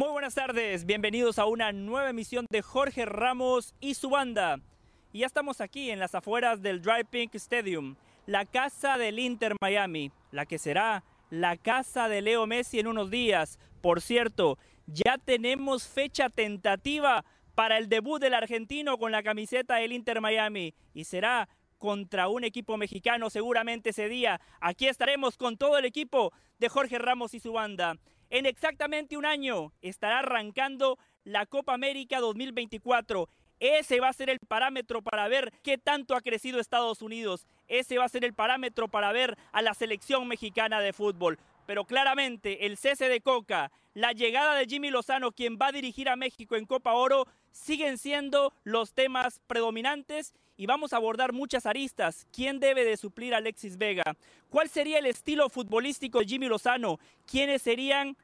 Muy buenas tardes, bienvenidos a una nueva emisión de Jorge Ramos y su banda. Y ya estamos aquí en las afueras del Dry Pink Stadium, la casa del Inter Miami, la que será la casa de Leo Messi en unos días. Por cierto, ya tenemos fecha tentativa para el debut del argentino con la camiseta del Inter Miami y será contra un equipo mexicano seguramente ese día. Aquí estaremos con todo el equipo de Jorge Ramos y su banda. En exactamente un año estará arrancando la Copa América 2024. Ese va a ser el parámetro para ver qué tanto ha crecido Estados Unidos. Ese va a ser el parámetro para ver a la selección mexicana de fútbol. Pero claramente el cese de Coca, la llegada de Jimmy Lozano, quien va a dirigir a México en Copa Oro, siguen siendo los temas predominantes y vamos a abordar muchas aristas. ¿Quién debe de suplir a Alexis Vega? ¿Cuál sería el estilo futbolístico de Jimmy Lozano? ¿Quiénes serían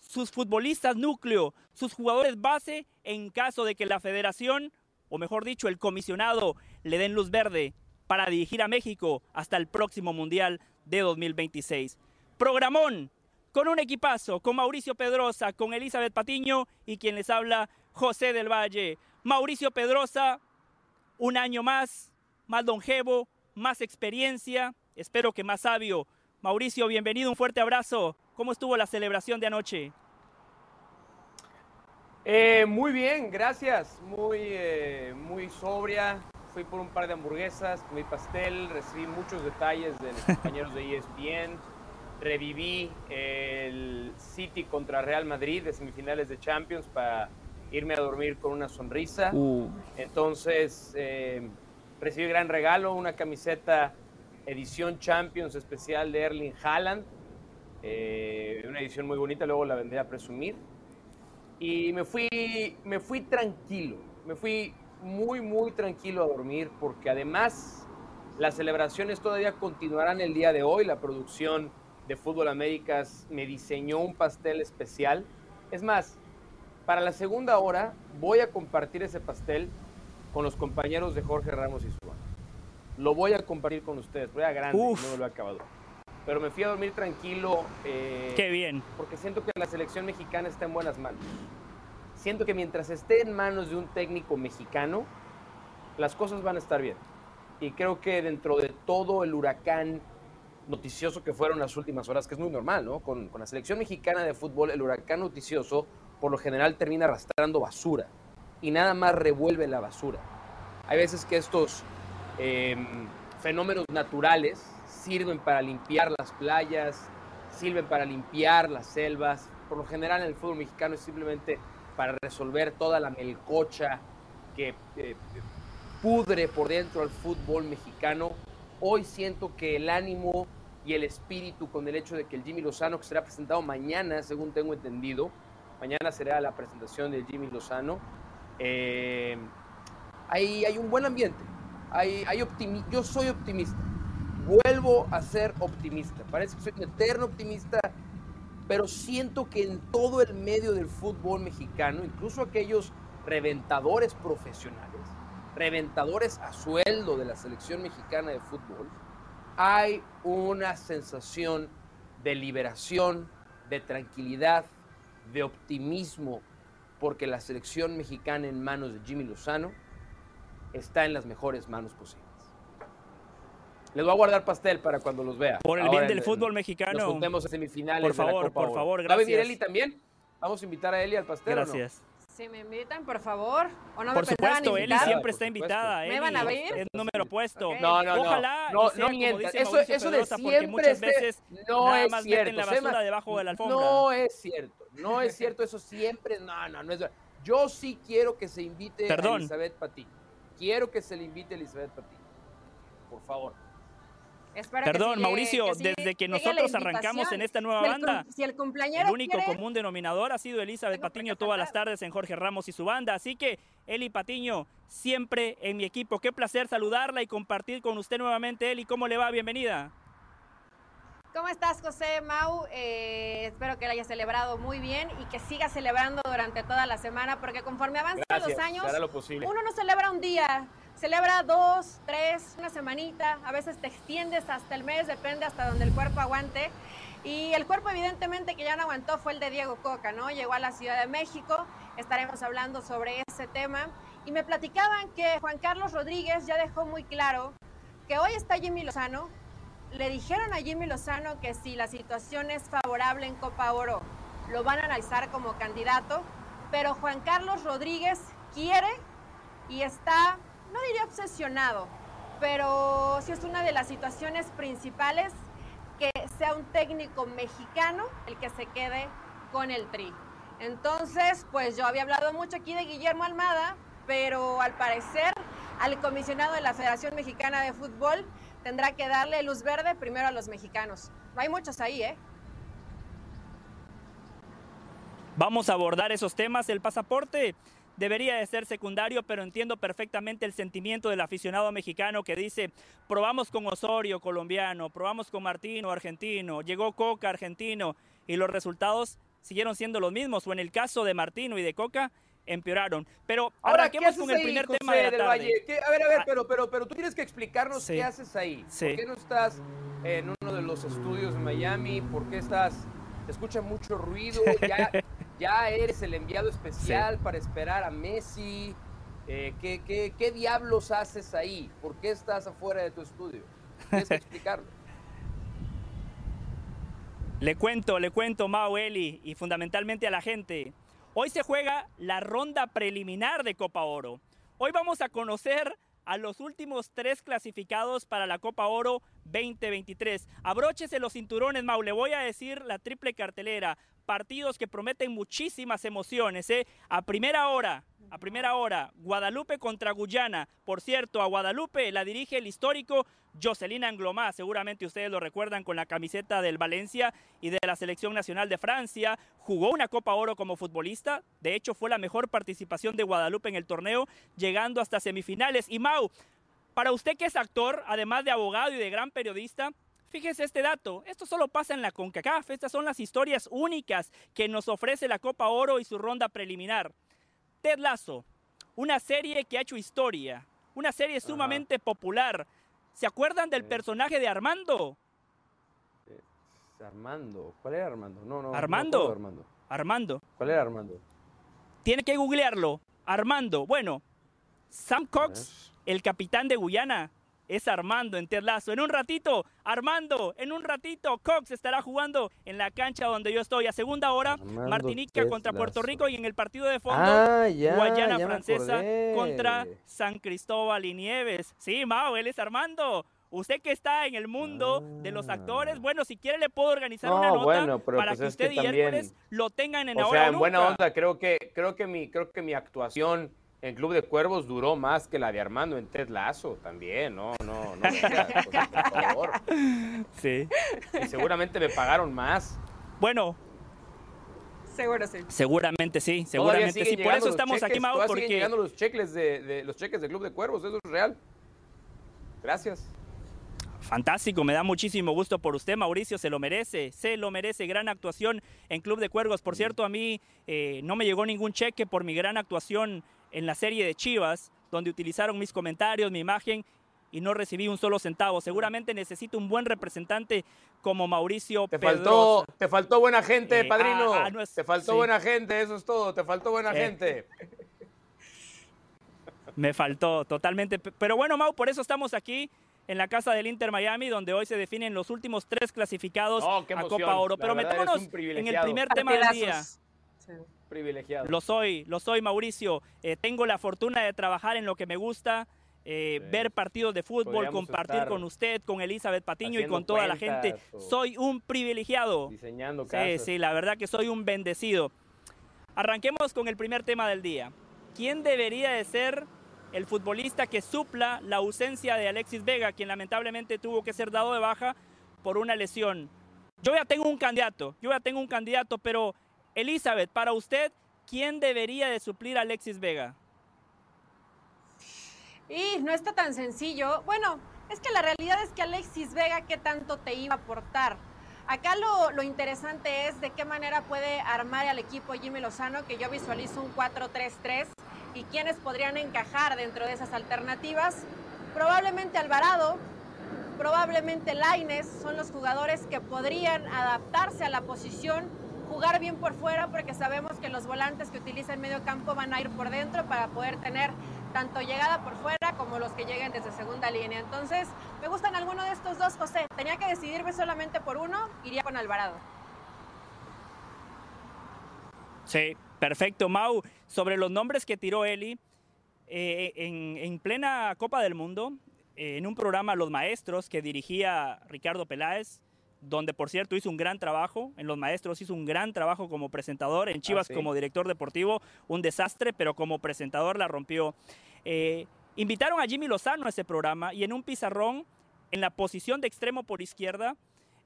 sus futbolistas núcleo, sus jugadores base en caso de que la federación, o mejor dicho, el comisionado, le den luz verde para dirigir a México hasta el próximo Mundial de 2026? Programón con un equipazo, con Mauricio Pedrosa, con Elizabeth Patiño y quien les habla, José del Valle. Mauricio Pedrosa, un año más, más longevo, más experiencia, espero que más sabio. Mauricio, bienvenido, un fuerte abrazo. ¿Cómo estuvo la celebración de anoche? Eh, muy bien, gracias. Muy, eh, muy sobria. Fui por un par de hamburguesas, comí pastel, recibí muchos detalles de los compañeros de ESPN. Reviví el City contra Real Madrid de semifinales de Champions para irme a dormir con una sonrisa. Uh. Entonces, eh, recibí gran regalo, una camiseta edición Champions especial de Erling Haaland. Eh, una edición muy bonita, luego la vendré a presumir. Y me fui, me fui tranquilo, me fui muy, muy tranquilo a dormir porque además las celebraciones todavía continuarán el día de hoy. La producción de Fútbol Américas me diseñó un pastel especial. Es más, para la segunda hora voy a compartir ese pastel con los compañeros de Jorge Ramos y Suárez. Lo voy a compartir con ustedes, voy a grande, Uf. no me lo he acabado. Pero me fui a dormir tranquilo. eh, Qué bien. porque siento que la selección mexicana está en buenas manos. Siento que mientras esté en manos de un técnico mexicano, las cosas van a estar bien. Y creo que dentro de todo el huracán noticioso que fueron las últimas horas, que es muy normal, ¿no? Con, con la selección mexicana de fútbol, el huracán noticioso por lo general termina arrastrando basura y nada más revuelve la basura. Hay veces que estos eh, fenómenos naturales sirven para limpiar las playas, sirven para limpiar las selvas. Por lo general en el fútbol mexicano es simplemente para resolver toda la melcocha que eh, pudre por dentro al fútbol mexicano. Hoy siento que el ánimo y el espíritu con el hecho de que el Jimmy Lozano, que será presentado mañana, según tengo entendido, mañana será la presentación del Jimmy Lozano, eh, hay, hay un buen ambiente. Hay, hay optimi- yo soy optimista. Vuelvo a ser optimista. Parece que soy un eterno optimista, pero siento que en todo el medio del fútbol mexicano, incluso aquellos reventadores profesionales, reventadores a sueldo de la selección mexicana de fútbol, hay una sensación de liberación, de tranquilidad, de optimismo, porque la selección mexicana en manos de Jimmy Lozano está en las mejores manos posibles. Les voy a guardar pastel para cuando los vea. Por el Ahora bien del en- fútbol Nos mexicano. juntemos en semifinales. Por de la favor, Copa por favor, ¿Va a venir gracias. Eli también? Vamos a invitar a Eli al pastel. ¿o no? Si me invitan, por favor. ¿O no Por me supuesto, Eli invitar? siempre está invitada. ¿Me van a ver? Es número puesto. No, no, no. Ojalá no, sea no mientas. Eso, eso de siempre muchas esté- veces no nada es más cierto. meten la Sema. basura debajo de la alfombra. No es cierto. No es cierto. Eso siempre. No, no, no es verdad. Yo sí quiero que se invite a Perdón. Elizabeth Patiño. Quiero que se le invite a Elizabeth Patiño. Por favor. Espero que Perdón, sí, Mauricio, que sí desde que nosotros arrancamos en esta nueva Si el banda, si el cumpleañero el único quiere, común denominador ha sido Elizabeth Patiño todas las tardes en Jorge Ramos y su banda. Así que, Eli Patiño, siempre en mi equipo. Qué placer saludarla y compartir con usted nuevamente, Eli. ¿Cómo le va? Bienvenida. ¿Cómo estás, José Mau? Eh, espero que la haya celebrado muy bien y que siga celebrando durante toda la semana, porque conforme avanzan los años, lo uno no celebra un día, celebra dos, tres, una semanita, a veces te extiendes hasta el mes, depende hasta donde el cuerpo aguante. Y el cuerpo evidentemente que ya no aguantó fue el de Diego Coca, ¿no? Llegó a la Ciudad de México, estaremos hablando sobre ese tema. Y me platicaban que Juan Carlos Rodríguez ya dejó muy claro que hoy está Jimmy Lozano. Le dijeron a Jimmy Lozano que si la situación es favorable en Copa Oro, lo van a analizar como candidato. Pero Juan Carlos Rodríguez quiere y está, no diría obsesionado, pero sí es una de las situaciones principales que sea un técnico mexicano el que se quede con el tri. Entonces, pues yo había hablado mucho aquí de Guillermo Almada, pero al parecer al comisionado de la Federación Mexicana de Fútbol tendrá que darle luz verde primero a los mexicanos. No hay muchos ahí, ¿eh? Vamos a abordar esos temas. El pasaporte debería de ser secundario, pero entiendo perfectamente el sentimiento del aficionado mexicano que dice, probamos con Osorio, colombiano, probamos con Martino, argentino, llegó Coca, argentino, y los resultados siguieron siendo los mismos, o en el caso de Martino y de Coca, empeoraron. Pero ahora ¿qué con el primer tema de la Valle? A ver, a ver, ah. pero, pero, pero tú tienes que explicarnos qué haces ahí. ¿Por qué no estás en uno de los estudios de Miami? ¿Por qué estás? Escucha mucho ruido. Ya, ya eres el enviado especial para esperar a Messi. Eh, ¿qué, qué, qué, diablos haces ahí? ¿Por qué estás afuera de tu estudio? Tienes que explicarlo. Le cuento, le cuento, Mao Eli, y fundamentalmente a la gente. Hoy se juega la ronda preliminar de Copa Oro. Hoy vamos a conocer a los últimos tres clasificados para la Copa Oro 2023. Abróchese los cinturones, Mau. Le voy a decir la triple cartelera. Partidos que prometen muchísimas emociones. ¿eh? A primera hora, a primera hora, Guadalupe contra Guyana. Por cierto, a Guadalupe la dirige el histórico Jocelyn Anglomá. Seguramente ustedes lo recuerdan con la camiseta del Valencia y de la selección nacional de Francia. Jugó una Copa Oro como futbolista. De hecho, fue la mejor participación de Guadalupe en el torneo, llegando hasta semifinales. Y Mau, para usted que es actor, además de abogado y de gran periodista, Fíjese este dato, esto solo pasa en la CONCACAF, estas son las historias únicas que nos ofrece la Copa Oro y su ronda preliminar. Ted Lasso, una serie que ha hecho historia, una serie sumamente popular. ¿Se acuerdan del personaje de Armando? Armando, ¿cuál era Armando? No, no. Armando. Armando. Armando. ¿Cuál era Armando? Tiene que googlearlo. Armando. Bueno, Sam Cox, el capitán de Guyana, es Armando en Lazo. En un ratito, Armando, en un ratito, Cox estará jugando en la cancha donde yo estoy. A segunda hora, Martinica contra Puerto Rico y en el partido de fondo, ah, Guayana Francesa contra San Cristóbal y Nieves. Sí, Mao, él es Armando. Usted que está en el mundo de los actores, bueno, si quiere le puedo organizar una nota para pues que usted y Hércules lo tengan en o ahora sea, en buena onda, creo que creo que mi creo que mi actuación en Club de Cuervos duró más que la de Armando en Ted Lazo también, no, no, no, por favor. Sí. Y seguramente me pagaron más. Bueno. Seguro sí. Seguramente sí, seguramente sí. Por eso estamos aquí, Mau, porque... llegando los cheques de, los cheques de Club de Cuervos, eso es real. Gracias. Fantástico, me da muchísimo gusto por usted, Mauricio, se lo merece, se lo merece, gran actuación en Club de Cuervos. Por cierto, a mí eh, no me llegó ningún cheque por mi gran actuación en la serie de Chivas, donde utilizaron mis comentarios, mi imagen y no recibí un solo centavo. Seguramente necesito un buen representante como Mauricio te faltó Te faltó buena gente, eh, padrino. Ah, ah, te faltó buena gente, eso es todo. Te faltó buena eh. gente. Me faltó totalmente. Pero bueno, Mau, por eso estamos aquí en la casa del Inter Miami, donde hoy se definen los últimos tres clasificados a Copa Oro. Pero metámonos en el primer tema del día privilegiado. Lo soy, lo soy, Mauricio. Eh, tengo la fortuna de trabajar en lo que me gusta. Eh, ver partidos de fútbol, compartir con usted, con Elizabeth Patiño y con toda la gente. Soy un privilegiado. Diseñando Sí, sí, la verdad que soy un bendecido. Arranquemos con el primer tema del día. ¿Quién debería de ser el futbolista que supla la ausencia de Alexis Vega, quien lamentablemente tuvo que ser dado de baja por una lesión? Yo ya tengo un candidato, yo ya tengo un candidato, pero Elizabeth, para usted, ¿quién debería de suplir a Alexis Vega? Y no está tan sencillo. Bueno, es que la realidad es que Alexis Vega, ¿qué tanto te iba a aportar? Acá lo, lo, interesante es de qué manera puede armar al equipo Jimmy Lozano, que yo visualizo un 4-3-3, y quiénes podrían encajar dentro de esas alternativas. Probablemente Alvarado, probablemente Laines son los jugadores que podrían adaptarse a la posición, jugar bien por fuera, porque sabemos que los volantes que utilizan medio campo van a ir por dentro para poder tener tanto llegada por fuera como los que lleguen desde segunda línea. Entonces, me gustan alguno de estos dos, José. Tenía que decidirme solamente por uno, iría con Alvarado. Sí, perfecto. Mau, sobre los nombres que tiró Eli, eh, en, plena Copa del Mundo, eh, en un programa Los Maestros que dirigía Ricardo Peláez, donde por cierto hizo un gran trabajo, en Los Maestros hizo un gran trabajo como presentador, en Chivas Ah, como director deportivo, un desastre, pero como presentador la rompió. Eh, invitaron a Jimmy Lozano a ese programa y en un pizarrón, en la posición de extremo por izquierda,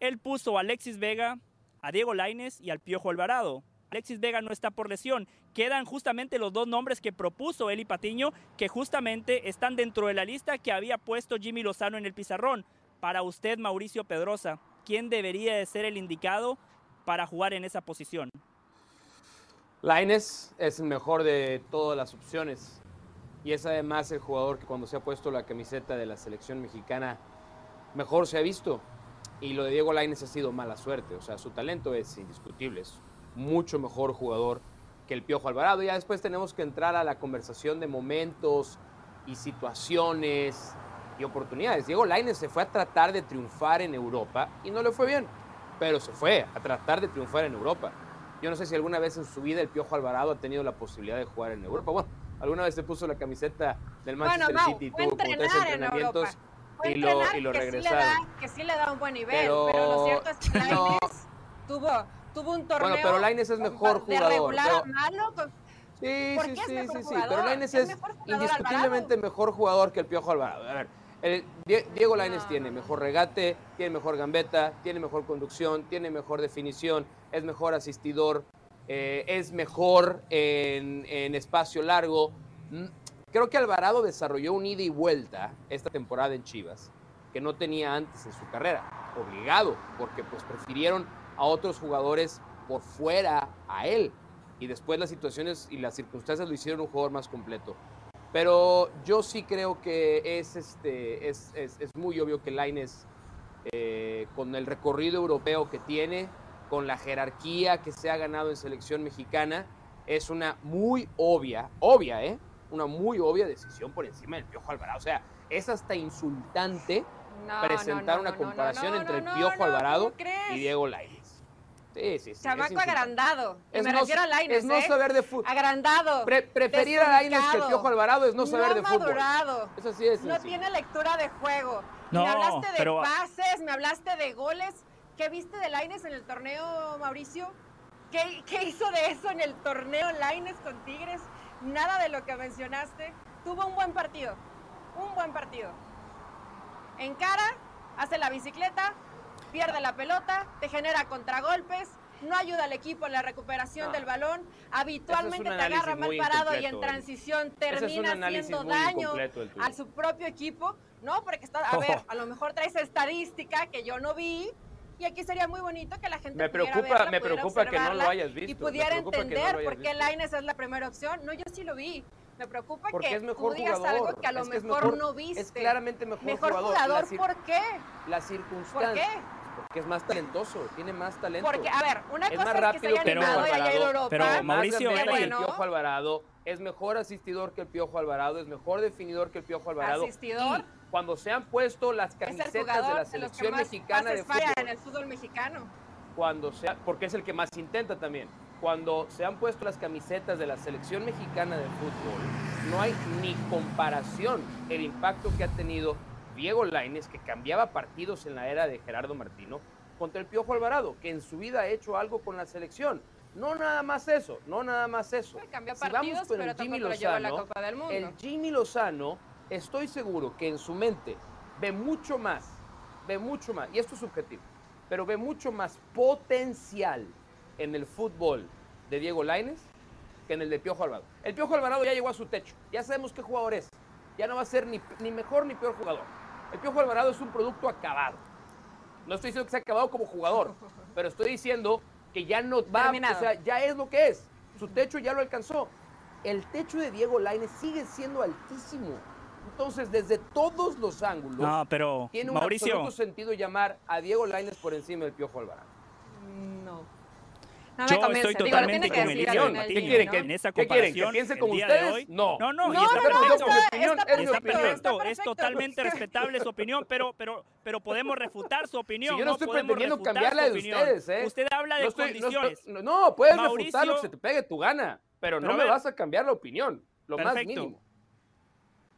él puso a Alexis Vega, a Diego Laines y al Piojo Alvarado. Alexis Vega no está por lesión. Quedan justamente los dos nombres que propuso Eli Patiño, que justamente están dentro de la lista que había puesto Jimmy Lozano en el pizarrón. Para usted, Mauricio Pedrosa, ¿quién debería de ser el indicado para jugar en esa posición? Laines es el mejor de todas las opciones. Y es además el jugador que cuando se ha puesto la camiseta de la selección mexicana mejor se ha visto. Y lo de Diego Laines ha sido mala suerte. O sea, su talento es indiscutible. Es mucho mejor jugador que el Piojo Alvarado. Ya después tenemos que entrar a la conversación de momentos y situaciones y oportunidades. Diego Laines se fue a tratar de triunfar en Europa y no le fue bien. Pero se fue a tratar de triunfar en Europa. Yo no sé si alguna vez en su vida el Piojo Alvarado ha tenido la posibilidad de jugar en Europa. Bueno, alguna vez se puso la camiseta del Manchester bueno, Mau, City y tuvo como tres en entrenamientos y lo, y lo que sí le regresaron. da- que sí le da un buen nivel, Pero- pero, lo cierto es que no. Lainez tuvo, tuvo un torneo Bueno, pero Lainez es mejor de jugador, regular pero- malo, con- Sí, ¿Por sí, sí, sí, sí. Pero Lainez Es es mejor jugador indiscutiblemente mejor jugador que el Piojo Alvarado. A ver, el Diego Lainez No, tiene mejor regate, tiene mejor gambeta, tiene mejor conducción, tiene mejor definición, es mejor asistidor, eh, es mejor en, en espacio largo. Mm, Creo que Alvarado desarrolló un ida y vuelta esta temporada en Chivas que no tenía antes en su carrera, obligado, porque pues prefirieron a otros jugadores por fuera a él y después las situaciones y las circunstancias lo hicieron un jugador más completo. Pero yo sí creo que es, este, es, es, es muy obvio que Laines, eh, con el recorrido europeo que tiene, con la jerarquía que se ha ganado en selección mexicana, es una muy obvia, obvia, ¿eh? Una muy obvia decisión por encima del Piojo Alvarado. O sea, es hasta insultante No, presentar no, no, una comparación entre el Piojo Alvarado y Diego Lainez. Sí, sí, sí. es Chamaco agrandado. Es me no- refiero a Lainez, Es no ¿eh? saber de fútbol. Agrandado. preferir a Lainez que Piojo Alvarado es no saber de fútbol. madurado. Eso sí es No tiene lectura de juego. No, me hablaste de pero- pases, me hablaste de goles. ¿Qué viste de Laines en el torneo, Mauricio? ¿Qué, qué hizo de eso en el torneo Laines con Tigres? Nada de lo que mencionaste. Tuvo un buen partido. Un buen partido. Encara, hace la bicicleta, pierde la pelota, te genera contragolpes, no ayuda al equipo en la recuperación No. del balón, habitualmente un te agarra mal parado y en transición es termina análisis haciendo daño a su propio equipo, ¿no? Porque está, a ver, a lo mejor traes estadística que yo no vi y aquí sería muy bonito que la gente Me pudiera preocupa- verla, me preocupa que no lo hayas visto, y pudiera no entender hayas por qué. Lainez es la primera opción. No, yo sí lo vi. Me preocupa Porque que es mejor tú digas jugador. algo que a lo es que es mejor, no viste. Es claramente mejor, Mejor jugador. jugador, La ¿por qué? La ¿Por circunstancia. qué? Porque es más talentoso, tiene más talento. Porque, a ver, una Es cosa más es que se rápido haya que animado y Piojo haya ido a Alvarado, Europa. Pero, Más Mauricio, que el. Piojo Alvarado, es mejor asistidor que el Piojo Alvarado, es mejor definidor que el Piojo Alvarado. Asistidor. Y cuando se han puesto las camisetas de la que selección más mexicana de fútbol, en el fútbol mexicano. cuando se ha- porque es el que más intenta también. Cuando se han puesto las camisetas de la selección mexicana de fútbol, no hay ni comparación el impacto que ha tenido Diego Lainez, que cambiaba partidos en la era de Gerardo Martino, contra el Piojo Alvarado, que en su vida ha hecho algo con la selección. No nada más eso, no nada más eso. Cambió Si vamos con el Jimmy la Lozano, Copa del Mundo. el Jimmy Lozano, estoy seguro que en su mente ve mucho más, ve mucho más, y esto es subjetivo, pero ve mucho más potencial en el fútbol de Diego Lainez que en el de Piojo Alvarado. El Piojo Alvarado ya llegó a su techo, ya sabemos qué jugador es, ya no va a ser ni, ni mejor ni peor jugador. El Piojo Alvarado es un producto acabado. No estoy diciendo que sea acabado como jugador, pero estoy diciendo que ya no va, Terminado. o sea, ya es lo que es. Su techo ya lo alcanzó. el techo de Diego Lainez sigue siendo altísimo. Entonces, desde todos los ángulos, No, pero tiene un Mauricio, absoluto sentido llamar a Diego Lainez por encima del Piojo Alvarado. No. Me yo convence. estoy Digo, totalmente que con ¿Qué Patiño, final, quieren? ¿no? ¿Qué- En esa qué quieren? ¿Que comparación, piense como ustedes? hoy- No. No, no, No, y está no, perfecto. está- está perfecto, es totalmente respetable su opinión, pero, pero, pero podemos refutar su opinión. Si yo no estoy podemos pretendiendo cambiar la de ustedes, ¿eh? Usted habla de No estoy- condiciones. No, no, puedes refutar lo Mauricio- que se te pegue tu gana, pero, no me ver. vas a cambiar la opinión, lo más Perfecto. mínimo.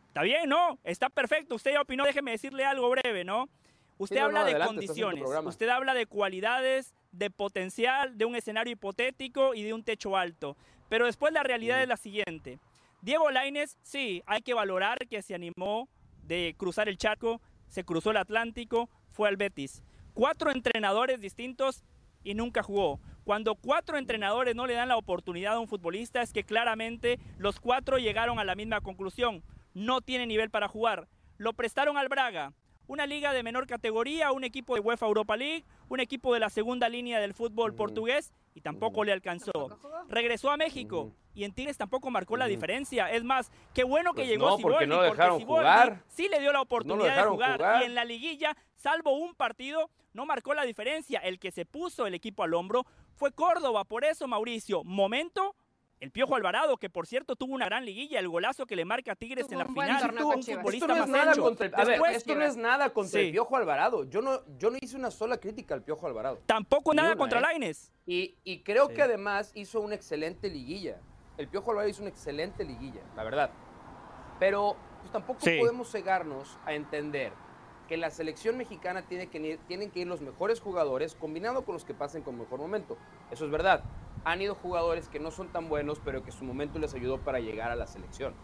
Está bien, ¿no? Está perfecto. Usted ya opinó, déjeme decirle algo breve, ¿no? Usted Sí, habla no, de adelante, condiciones, usted habla de cualidades, de potencial, de un escenario hipotético y de un techo alto. Pero después la realidad es la siguiente. Diego Lainez, sí, hay que valorar que se animó de cruzar el charco, se cruzó el Atlántico, fue al Betis. Cuatro entrenadores distintos y nunca jugó. Cuando cuatro entrenadores no le dan la oportunidad a un futbolista es que claramente los cuatro llegaron a la misma conclusión. No tiene nivel para jugar. Lo prestaron al Braga, una liga de menor categoría, un equipo de UEFA Europa League, un equipo de la segunda línea del fútbol Ujú. portugués y tampoco Ujú. le alcanzó. Regresó a México Ujú. y en Tigres tampoco marcó la diferencia. Es más, qué bueno que Pues llegó no, porque Siboldi, no lo dejaron Siboldi jugar. sí le dio la oportunidad de jugar. y en la liguilla, salvo un partido, no marcó la diferencia. El que se puso el equipo al hombro fue Córdoba. Por eso, Mauricio, momento. El Piojo Alvarado, que por cierto tuvo una gran liguilla, el golazo que le marca a Tigres Tuvo en la un buen final, torneo un futbolista Esto no más es nada hecho. contra el, a ver, Después, esto no es nada contra Sí. el Piojo Alvarado. Yo no, yo no hice una sola crítica al Piojo Alvarado. tampoco Ni nada una, contra ¿eh? Laines. Y, y creo Sí. que además hizo una excelente liguilla. El Piojo Alvarado hizo una excelente liguilla, la verdad. Pero pues, tampoco Sí. podemos cegarnos a entender que la selección mexicana tiene que ir, tienen que ir los mejores jugadores combinado con los que pasen con mejor momento. Eso es verdad. Han ido jugadores que no son tan buenos, pero que su momento les ayudó para llegar a la selección.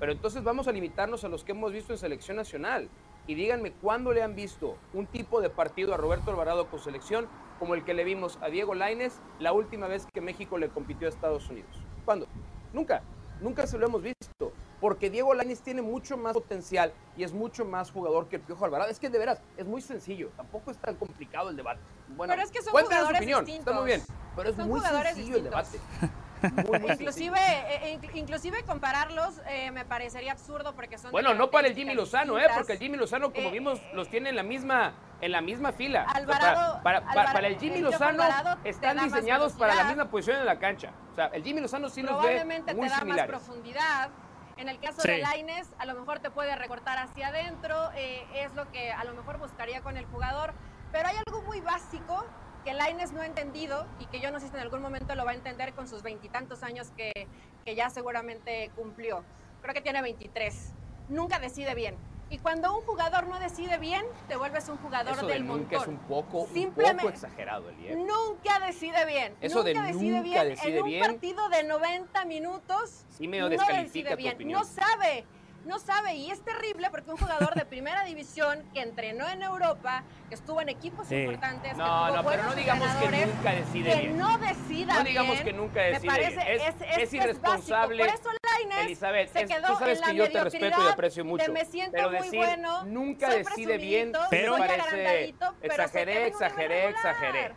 Pero entonces vamos a limitarnos a los que hemos visto en selección nacional. Y díganme cuándo le han visto un tipo de partido a Roberto Alvarado con selección como el que le vimos a Diego Lainez la última vez que México le compitió a Estados Unidos. ¿Cuándo? Nunca. Nunca se lo hemos visto. Porque Diego Lainez tiene mucho más potencial y es mucho más jugador que el Piojo Alvarado. Es que de veras, es muy sencillo. Tampoco es tan complicado el debate. Bueno, Pero es que son jugadores opinión, Está muy bien. distintos. Pero es muy sencillo el distintos. debate. Muy, muy Inclusive, eh, eh, inclusive compararlos eh, me parecería absurdo porque son Bueno, no para el Jimmy Lozano, ¿eh? Porque el Jimmy Lozano, como Eh, vimos, los tiene en la misma, en la misma fila. O sea, Alvarado- para, para- Alvaro- para el Jimmy Lozano Alvarado están diseñados para la misma posición en la cancha. O sea, el Jimmy Lozano sí los ve muy te da similares. más profundidad. En el caso Sí. de Laines, a lo mejor te puede recortar hacia adentro, eh, es lo que a lo mejor buscaría con el jugador. Pero hay algo muy básico que Laines no ha entendido y que yo no sé si en algún momento lo va a entender con sus veintitantos años que, que ya seguramente cumplió. Creo que tiene 23. Nunca decide bien. Y cuando un jugador no decide bien, te vuelves un jugador Eso de del nunca es un poco, un Simplemente- poco exagerado. Nunca decide bien. Eso de nunca decide nunca bien. decide en un bien. partido de 90 minutos. Sí medio no descalifica decide tu bien. opinión. No sabe. No sabe. Y es terrible porque un jugador de primera división que entrenó en Europa, que estuvo en equipos Sí. importantes, que No, tuvo no, pero no digamos que nunca decide que bien. no decida No digamos bien, que nunca me decide parece, bien. Es, es, es, es irresponsable. básico. Por eso Lainez Elizabeth, se es- quedó tú sabes en la que yo te respeto y mediocridad aprecio mucho. de me siento pero muy decir bueno, nunca soy decide bien, Pero- me parece exageré, exageré, exageré.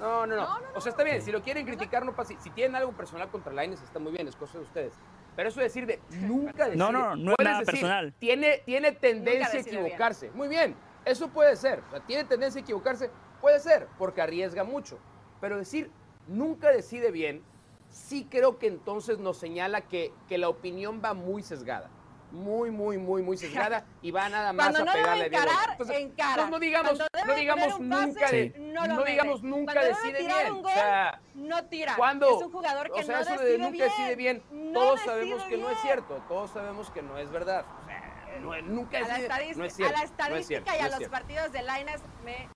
No, no, no, No, no, O sea, está bien, si lo quieren criticar, no pasa. Si tienen algo personal contra Lainez, está muy bien, es cosa de ustedes. Pero eso de decir de nunca decide. No, no, no es nada decir, personal. Tiene, tiene tendencia a bien. equivocarse. Muy bien, eso puede ser. O sea, tiene tendencia a equivocarse, puede ser, porque arriesga mucho. Pero decir nunca decide bien, sí creo que entonces nos señala que, que la opinión va muy sesgada. Muy, muy, muy, muy sesgada y va nada más Cuando a no debe pegarle Diego. encarar, Entonces, encara. no, digamos, debe no digamos pase, nunca, de- no digamos nunca Cuando debe decide bien. un O sea, no tira. ¿Cuándo? Es un jugador que o sea, no eso decide de nunca bien. decide bien, todos sabemos que no es cierto, todos sabemos que no es verdad. O sea, no- nunca A decide, no es cierto. a la estadística cierto, y a los cierto. partidos de Lainez me...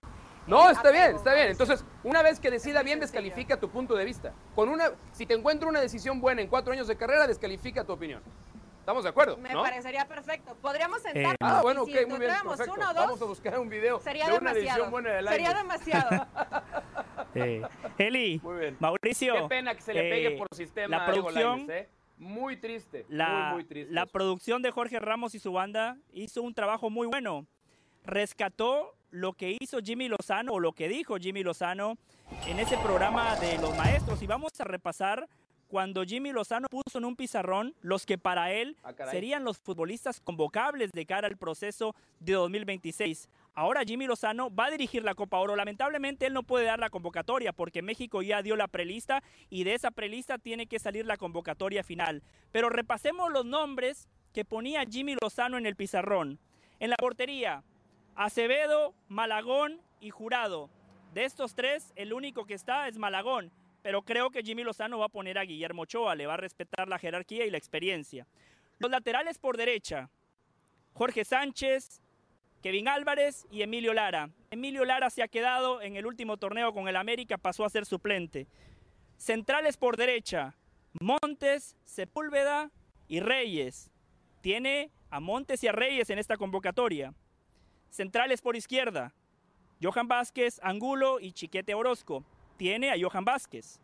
No, me está bien, está bien. Entonces, una vez que decida bien, descalifica tu punto de vista. Con una, si te encuentro una decisión buena en cuatro años de carrera, descalifica tu opinión. ¿Estamos de acuerdo? Me ¿no? parecería perfecto. Podríamos sentarnos Ah, bueno, y ok, si muy bien, perfecto. uno o dos, Vamos a buscar un video sería de una demasiado. buena del sería aire. demasiado. Eh, Eli, Muy bien. Mauricio. Qué pena que se le pegue eh, por sistema la producción- Lainez, ¿eh? Muy triste, La, muy, muy triste. la eso. producción de Jorge Ramos y su banda hizo un trabajo muy bueno. Rescató lo que hizo Jimmy Lozano o lo que dijo Jimmy Lozano en ese programa de los maestros. Y vamos a repasar cuando Jimmy Lozano puso en un pizarrón los que para él Ah, serían los futbolistas convocables de cara al proceso de 2026. Ahora Jimmy Lozano va a dirigir la Copa Oro. Lamentablemente él no puede dar la convocatoria porque México ya dio la prelista y de esa prelista tiene que salir la convocatoria final. Pero repasemos los nombres que ponía Jimmy Lozano en el pizarrón. En la portería, Acevedo, Malagón y Jurado. De estos tres, el único que está es Malagón, pero creo que Jimmy Lozano va a poner a Guillermo Ochoa, le va a respetar la jerarquía y la experiencia. Los laterales por derecha, Jorge Sánchez, Kevin Álvarez y Emilio Lara. Emilio Lara se ha quedado en el último torneo con el América, pasó a ser suplente. Centrales por derecha, Montes, Sepúlveda y Reyes. Tiene a Montes y a Reyes en esta convocatoria. Centrales por izquierda, Johan Vázquez, Angulo y Chiquete Orozco. Tiene a Johan Vázquez.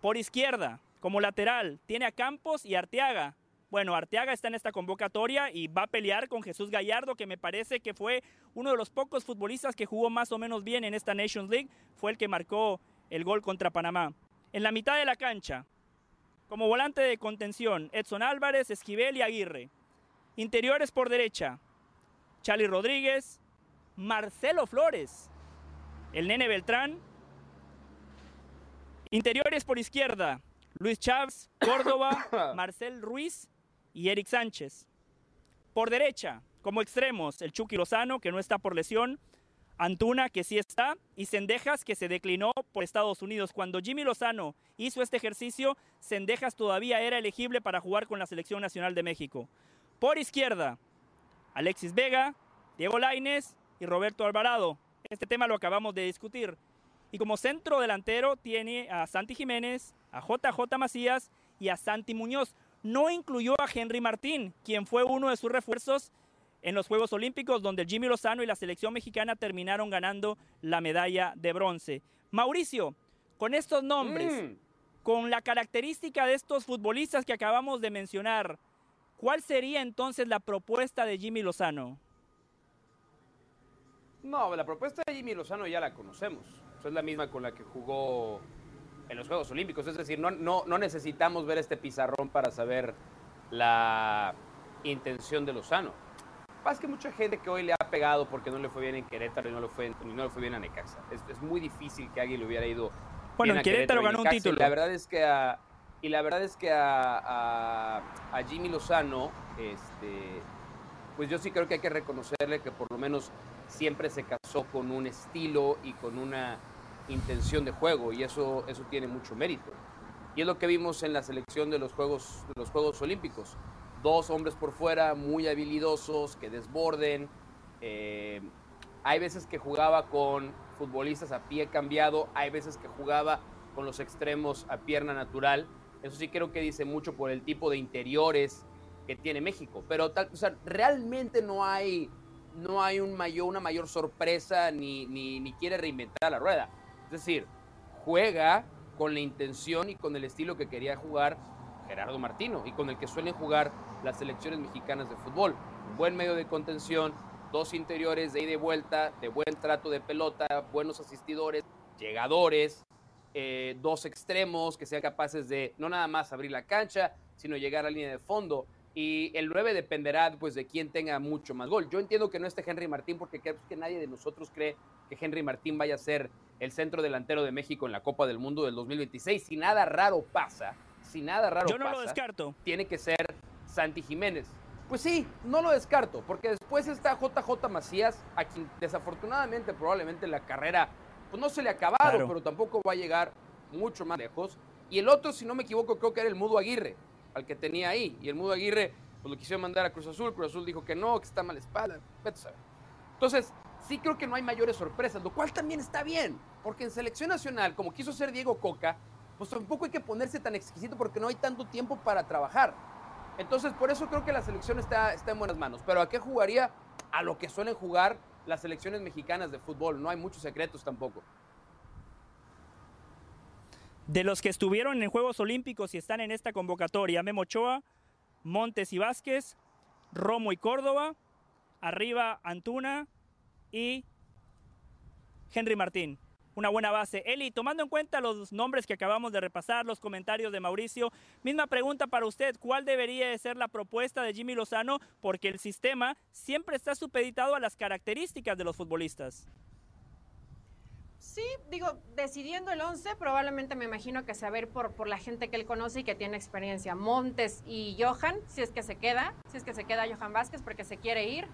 Por izquierda, como lateral, tiene a Campos y Arteaga. Bueno, Arteaga está en esta convocatoria y va a pelear con Jesús Gallardo, que me parece que fue uno de los pocos futbolistas que jugó más o menos bien en esta Nations League. Fue el que marcó el gol contra Panamá. En la mitad de la cancha, como volante de contención, Edson Álvarez, Esquivel y Aguirre. Interiores por derecha, Charlie Rodríguez, Marcelo Flores, el Nene Beltrán. Interiores por izquierda, Luis Chávez, Córdoba, Marcel Ruiz y Eric Sánchez. Por derecha, como extremos, el Chucky Lozano, que no está por lesión, Antuna, que sí está, y Sendejas, que se declinó por Estados Unidos. Cuando Jimmy Lozano hizo este ejercicio, Sendejas todavía era elegible para jugar con la Selección Nacional de México. Por izquierda, Alexis Vega, Diego Lainez y Roberto Alvarado. Este tema lo acabamos de discutir. Y como centro delantero tiene a Santi Jiménez, a JJ Macías y a Santi Muñoz. No incluyó a Henry Martín, quien fue uno de sus refuerzos en los Juegos Olímpicos, donde Jimmy Lozano y la selección mexicana terminaron ganando la medalla de bronce. Mauricio, con estos nombres, Mm. con la característica de estos futbolistas que acabamos de mencionar, ¿cuál sería entonces la propuesta de Jimmy Lozano? No, la propuesta de Jimmy Lozano ya la conocemos. O sea, es la misma con la que jugó en los Juegos Olímpicos. Es decir, no, no, no necesitamos ver este pizarrón para saber la intención de Lozano. Pasa que mucha gente que hoy le ha pegado porque no le fue bien en Querétaro y no le fue, no le fue bien a Necaxa. Es, es muy difícil que alguien le hubiera ido Bueno, bien en a Querétaro y ganó un Necaxa, y título. la verdad es que a, y la verdad es que a, a- a Jimmy Lozano, este, pues yo sí creo que hay que reconocerle que por lo menos siempre se casó con un estilo y con una intención de juego y eso, eso tiene mucho mérito. Y es lo que vimos en la selección de los Juegos, los Juegos Olímpicos. Dos hombres por fuera, muy habilidosos, que desborden. Eh, hay veces que jugaba con futbolistas a pie cambiado, hay veces que jugaba con los extremos a pierna natural. Eso sí creo que dice mucho por el tipo de interiores que tiene México. Pero realmente no hay, no hay un mayor, una mayor sorpresa ni, quiere reinventar la rueda. Es decir, juega con la intención y con el estilo que quería jugar Gerardo Martino y con el que suelen jugar las selecciones mexicanas de fútbol. Buen medio de contención, dos interiores de ida y vuelta, de buen trato de pelota, buenos asistidores, llegadores, eh, dos extremos que sean capaces de no nada más abrir la cancha, sino llegar a la línea de fondo. Y el 9 dependerá pues, de quién tenga mucho más gol. Yo entiendo que no esté Henry Martín porque creo que nadie de nosotros cree que Henry Martín vaya a ser el centro delantero de México en la Copa del Mundo del 2026. Si nada raro pasa, si nada raro Yo no pasa, lo descarto. tiene que ser Santi Jiménez. Pues sí, no lo descarto, porque después está JJ Macías, a quien desafortunadamente probablemente la carrera pues no se le ha acabado, Claro. pero tampoco va a llegar mucho más lejos. Y el otro, si no me equivoco, creo que era el Mudo Aguirre, al que tenía ahí. Y el Mudo Aguirre, pues lo quisieron mandar a Cruz Azul, Cruz Azul dijo que no, que está mal espalda. Entonces, sí creo que no hay mayores sorpresas, lo cual también está bien, porque en selección nacional, como quiso ser Diego Coca, pues tampoco hay que ponerse tan exquisito porque no hay tanto tiempo para trabajar. Entonces, por eso creo que la selección está, está en buenas manos. Pero ¿a qué jugaría? A lo que suelen jugar las selecciones mexicanas de fútbol. No hay muchos secretos tampoco. De los que estuvieron en Juegos Olímpicos y están en esta convocatoria, Memo Ochoa, Montes y Vázquez, Romo y Córdoba, arriba Antuna y Henry Martín. una buena base. Eli, tomando en cuenta los nombres que acabamos de repasar, los comentarios de Mauricio, misma pregunta para usted, ¿cuál debería ser la propuesta de Jimmy Lozano? Porque el sistema siempre está supeditado a las características de los futbolistas. Sí, digo, decidiendo el 11, probablemente me imagino que ir por, por la gente que él conoce y que tiene experiencia. Montes y Johan, si es que se queda, si es que se queda Johan Vázquez porque se quiere ir.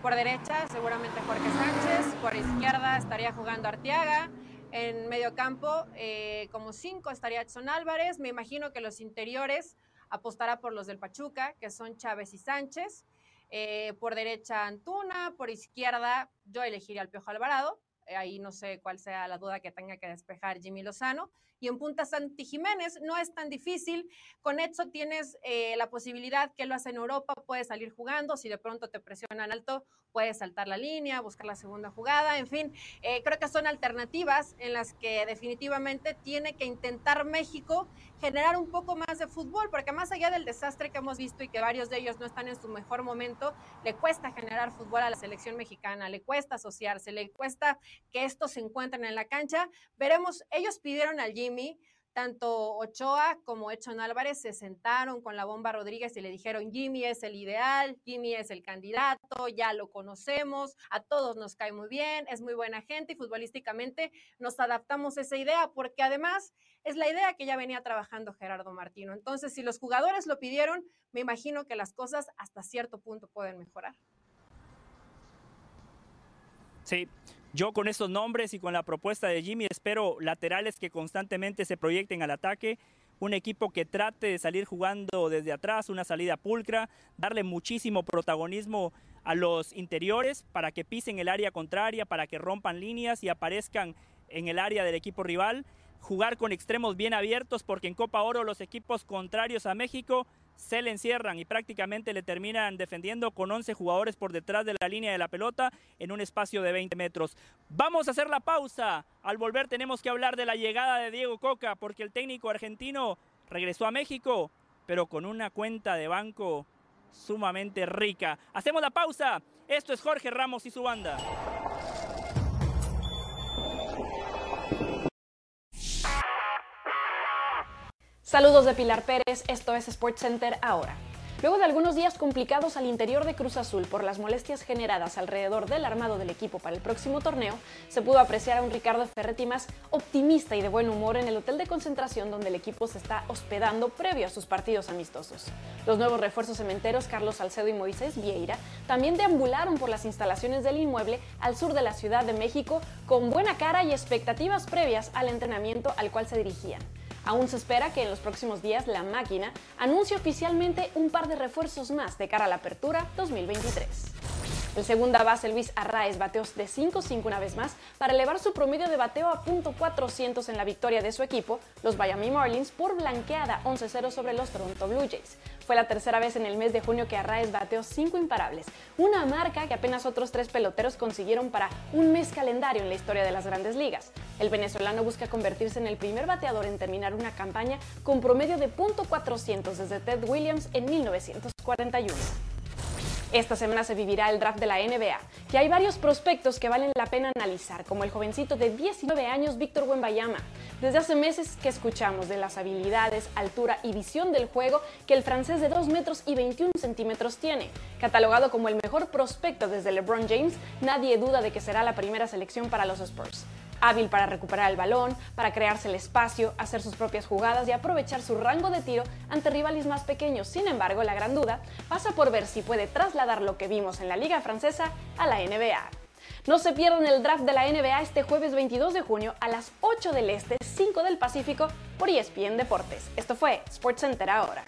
Por derecha, seguramente Jorge Sánchez. Por izquierda estaría jugando Arteaga. En medio campo, eh, como cinco, estaría Edson Álvarez. Me imagino que los interiores apostará por los del Pachuca, que son Chávez y Sánchez. Eh, por derecha, Antuna. Por izquierda, yo elegiría al Piojo Alvarado. Ahí no sé cuál sea la duda que tenga que despejar Jimmy Lozano. Y en punta Santi Jiménez no es tan difícil. Con Edson tienes eh, la posibilidad que lo hace en Europa, puedes salir jugando. Si de pronto te presionan alto, puedes saltar la línea, buscar la segunda jugada. En fin, eh, creo que son alternativas en las que definitivamente tiene que intentar México generar un poco más de fútbol, porque más allá del desastre que hemos visto y que varios de ellos no están en su mejor momento, le cuesta generar fútbol a la selección mexicana, le cuesta asociarse, le cuesta que estos se encuentren en la cancha. Veremos, ellos pidieron al Tanto Ochoa como Edson Álvarez se sentaron con la bomba Rodríguez y le dijeron, Jimmy es el ideal, Jimmy es el candidato, ya lo conocemos, a todos nos cae muy bien, es muy buena gente y futbolísticamente nos adaptamos a esa idea porque además es la idea que ya venía trabajando Gerardo Martino. Entonces, si los jugadores lo pidieron, me imagino que las cosas hasta cierto punto pueden mejorar. Sí, yo con estos nombres y con la propuesta de Jimmy espero laterales que constantemente se proyecten al ataque, un equipo que trate de salir jugando desde atrás, una salida pulcra, darle muchísimo protagonismo a los interiores para que pisen el área contraria, para que rompan líneas y aparezcan en el área del equipo rival, jugar con extremos bien abiertos porque en Copa Oro los equipos contrarios a México se le encierran y prácticamente le terminan defendiendo con 11 jugadores por detrás de la línea de la pelota en un espacio de 20 metros. Vamos a hacer la pausa. Al volver tenemos que hablar de la llegada de Diego Coca porque el técnico argentino regresó a México, pero con una cuenta de banco sumamente rica. Hacemos la pausa. Esto es Jorge Ramos y su banda. Saludos de Pilar Pérez, esto es Sports Center ahora. Luego de algunos días complicados al interior de Cruz Azul por las molestias generadas alrededor del armado del equipo para el próximo torneo, se pudo apreciar a un Ricardo Ferretti más optimista y de buen humor en el hotel de concentración donde el equipo se está hospedando previo a sus partidos amistosos. Los nuevos refuerzos cementeros Carlos Salcedo y Moisés Vieira también deambularon por las instalaciones del inmueble al sur de la Ciudad de México con buena cara y expectativas previas al entrenamiento al cual se dirigían. Aún se espera que en los próximos días la máquina anuncie oficialmente un par de refuerzos más de cara a la apertura 2023. El segunda base Luis Arraez bateó de 5-5 una vez más para elevar su promedio de bateo a .400 en la victoria de su equipo, los Miami Marlins, por blanqueada 11-0 sobre los Toronto Blue Jays. Fue la tercera vez en el mes de junio que Arraez bateó 5 imparables, una marca que apenas otros tres peloteros consiguieron para un mes calendario en la historia de las grandes ligas. El venezolano busca convertirse en el primer bateador en terminar una campaña con promedio de .400 desde Ted Williams en 1941. Esta semana se vivirá el draft de la NBA, y hay varios prospectos que valen la pena analizar, como el jovencito de 19 años Víctor Wembayama. Desde hace meses que escuchamos de las habilidades, altura y visión del juego que el francés de 2 metros y 21 centímetros tiene. Catalogado como el mejor prospecto desde LeBron James, nadie duda de que será la primera selección para los Spurs hábil para recuperar el balón, para crearse el espacio, hacer sus propias jugadas y aprovechar su rango de tiro ante rivales más pequeños. Sin embargo, la gran duda pasa por ver si puede trasladar lo que vimos en la Liga Francesa a la NBA. No se pierdan el draft de la NBA este jueves 22 de junio a las 8 del Este, 5 del Pacífico por ESPN Deportes. Esto fue SportsCenter ahora.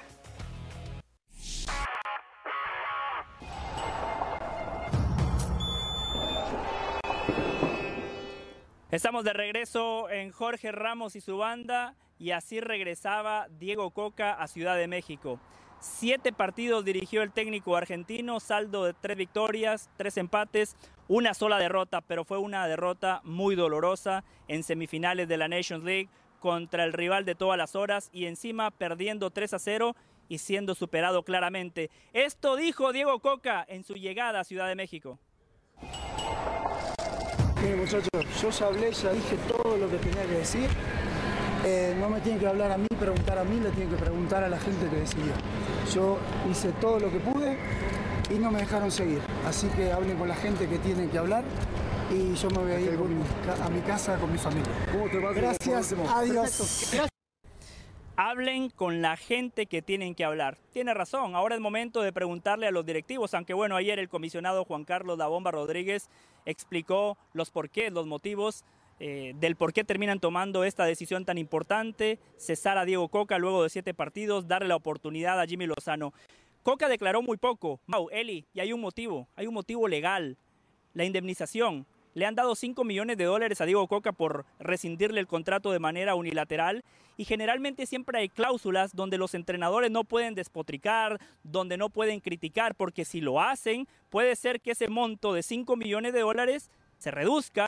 Estamos de regreso en Jorge Ramos y su banda y así regresaba Diego Coca a Ciudad de México. Siete partidos dirigió el técnico argentino, saldo de tres victorias, tres empates, una sola derrota, pero fue una derrota muy dolorosa en semifinales de la Nations League contra el rival de todas las horas y encima perdiendo 3 a 0 y siendo superado claramente. Esto dijo Diego Coca en su llegada a Ciudad de México. Miren muchachos, yo ya hablé, ya dije todo lo que tenía que decir. Eh, no me tienen que hablar a mí, preguntar a mí, le tienen que preguntar a la gente que decidió. Yo hice todo lo que pude y no me dejaron seguir. Así que hablen con la gente que tienen que hablar y yo me voy a ir a mi casa con mi familia. Gracias, adiós. Hablen con la gente que tienen que hablar. Tiene razón, ahora es momento de preguntarle a los directivos, aunque bueno, ayer el comisionado Juan Carlos La Bomba Rodríguez explicó los porqués, los motivos eh, del por qué terminan tomando esta decisión tan importante, cesar a Diego Coca luego de siete partidos, darle la oportunidad a Jimmy Lozano. Coca declaró muy poco, Mau, Eli, y hay un motivo, hay un motivo legal, la indemnización. Le han dado 5 millones de dólares a Diego Coca por rescindirle el contrato de manera unilateral y generalmente siempre hay cláusulas donde los entrenadores no pueden despotricar, donde no pueden criticar, porque si lo hacen puede ser que ese monto de 5 millones de dólares se reduzca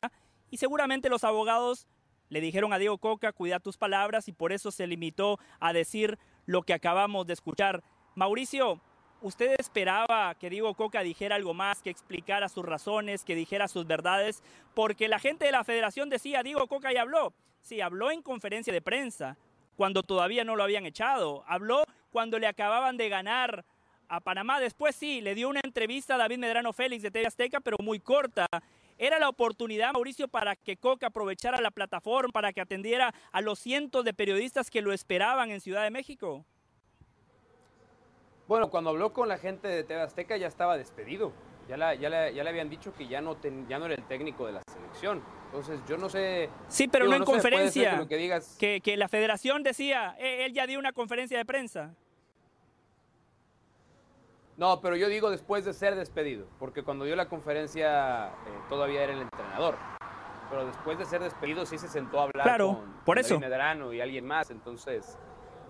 y seguramente los abogados le dijeron a Diego Coca, cuida tus palabras y por eso se limitó a decir lo que acabamos de escuchar. Mauricio, ¿Usted esperaba que Diego Coca dijera algo más, que explicara sus razones, que dijera sus verdades? Porque la gente de la federación decía, Diego Coca ya habló. Sí, habló en conferencia de prensa, cuando todavía no lo habían echado. Habló cuando le acababan de ganar a Panamá. Después sí, le dio una entrevista a David Medrano Félix de TV Azteca, pero muy corta. Era la oportunidad, Mauricio, para que Coca aprovechara la plataforma, para que atendiera a los cientos de periodistas que lo esperaban en Ciudad de México. Bueno, cuando habló con la gente de TV Azteca ya estaba despedido. Ya, ya, le habían dicho que ya no, ya no era el técnico de la selección. Entonces, yo no sé. Sí, pero no en conferencia. Que, digas... que, la federación decía, eh, él ya dio una conferencia de prensa. No, pero yo digo después de ser despedido, porque cuando dio la conferencia eh, todavía era el entrenador. Pero después de ser despedido sí se sentó a hablar claro, con, por eso. Medrano y alguien más. Entonces,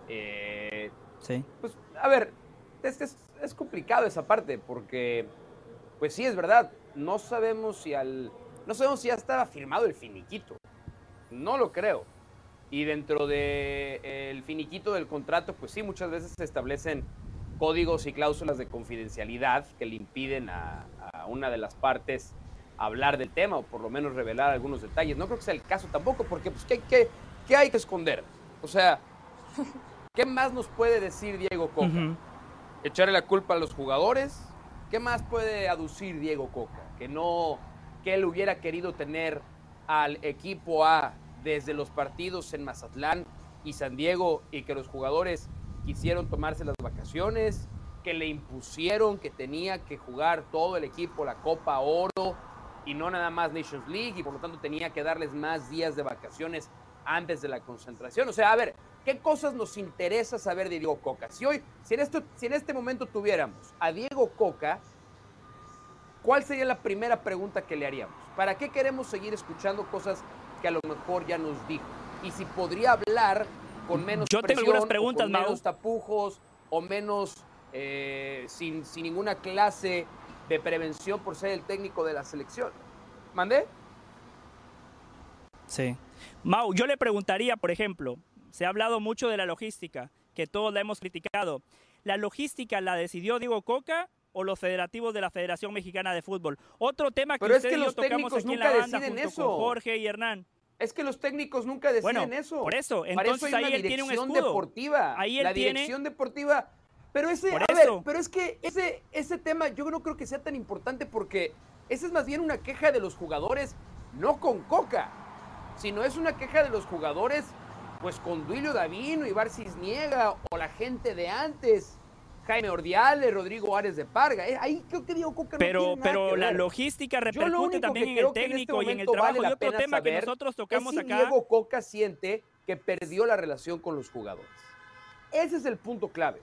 eh, sí. Pues, a ver, es, complicado esa parte porque, pues sí, es verdad, no sabemos si al, no sabemos si ya estaba firmado el finiquito. No lo creo. Y dentro del el finiquito del contrato, pues sí, muchas veces se establecen códigos y cláusulas de confidencialidad que le impiden a, una de las partes hablar del tema o por lo menos revelar algunos detalles. No creo que sea el caso tampoco, porque pues ¿qué, qué, qué hay que esconder? O sea, ¿qué más nos puede decir Diego Coca? Echarle la culpa a los jugadores. ¿Qué más puede aducir Diego Coca? Que no, que él hubiera querido tener al equipo A desde los partidos en Mazatlán y San Diego y que los jugadores quisieron tomarse las vacaciones, que le impusieron que tenía que jugar todo el equipo la Copa Oro y no nada más Nations League y por lo tanto tenía que darles más días de vacaciones antes de la concentración. O sea, a ver, ¿Qué cosas nos interesa saber de Diego Coca? Si hoy, si en, esto, si en este momento tuviéramos a Diego Coca, ¿cuál sería la primera pregunta que le haríamos? ¿Para qué queremos seguir escuchando cosas que a lo mejor ya nos dijo? Y si podría hablar con menos Yo tengo algunas preguntas, con menos tapujos o menos eh, sin, sin ninguna clase de prevención por ser el técnico de la selección. ¿Mandé? Sí. Mau, yo le preguntaría, por ejemplo, se ha hablado mucho de la logística, que todos la hemos criticado. ¿La logística la decidió Diego Coca o los federativos de la Federación Mexicana de Fútbol? Otro tema que Pero es que los técnicos nunca deciden eso. Jorge y Hernán. Es que los técnicos nunca deciden eso. Por eso, entonces ahí él tiene un escudo. deportiva. Ahí él la dirección deportiva. Pero ese, a ver, pero es que ese, ese tema yo no creo que sea tan importante porque esa es más bien una queja de los jugadores, no con Coca, sino es una queja de los jugadores pues con Duilio Davino, Ibar Cisniega o la gente de antes. Jaime Ordiales, Rodrigo Ares de Parga. Eh, ahí creo que Diego Coca Pero, pero la logística repercute también en el técnico y en el trabajo. y otro tema que nosotros tocamos acá. Diego Coca siente que perdió la relación con los jugadores. Ese es el punto clave.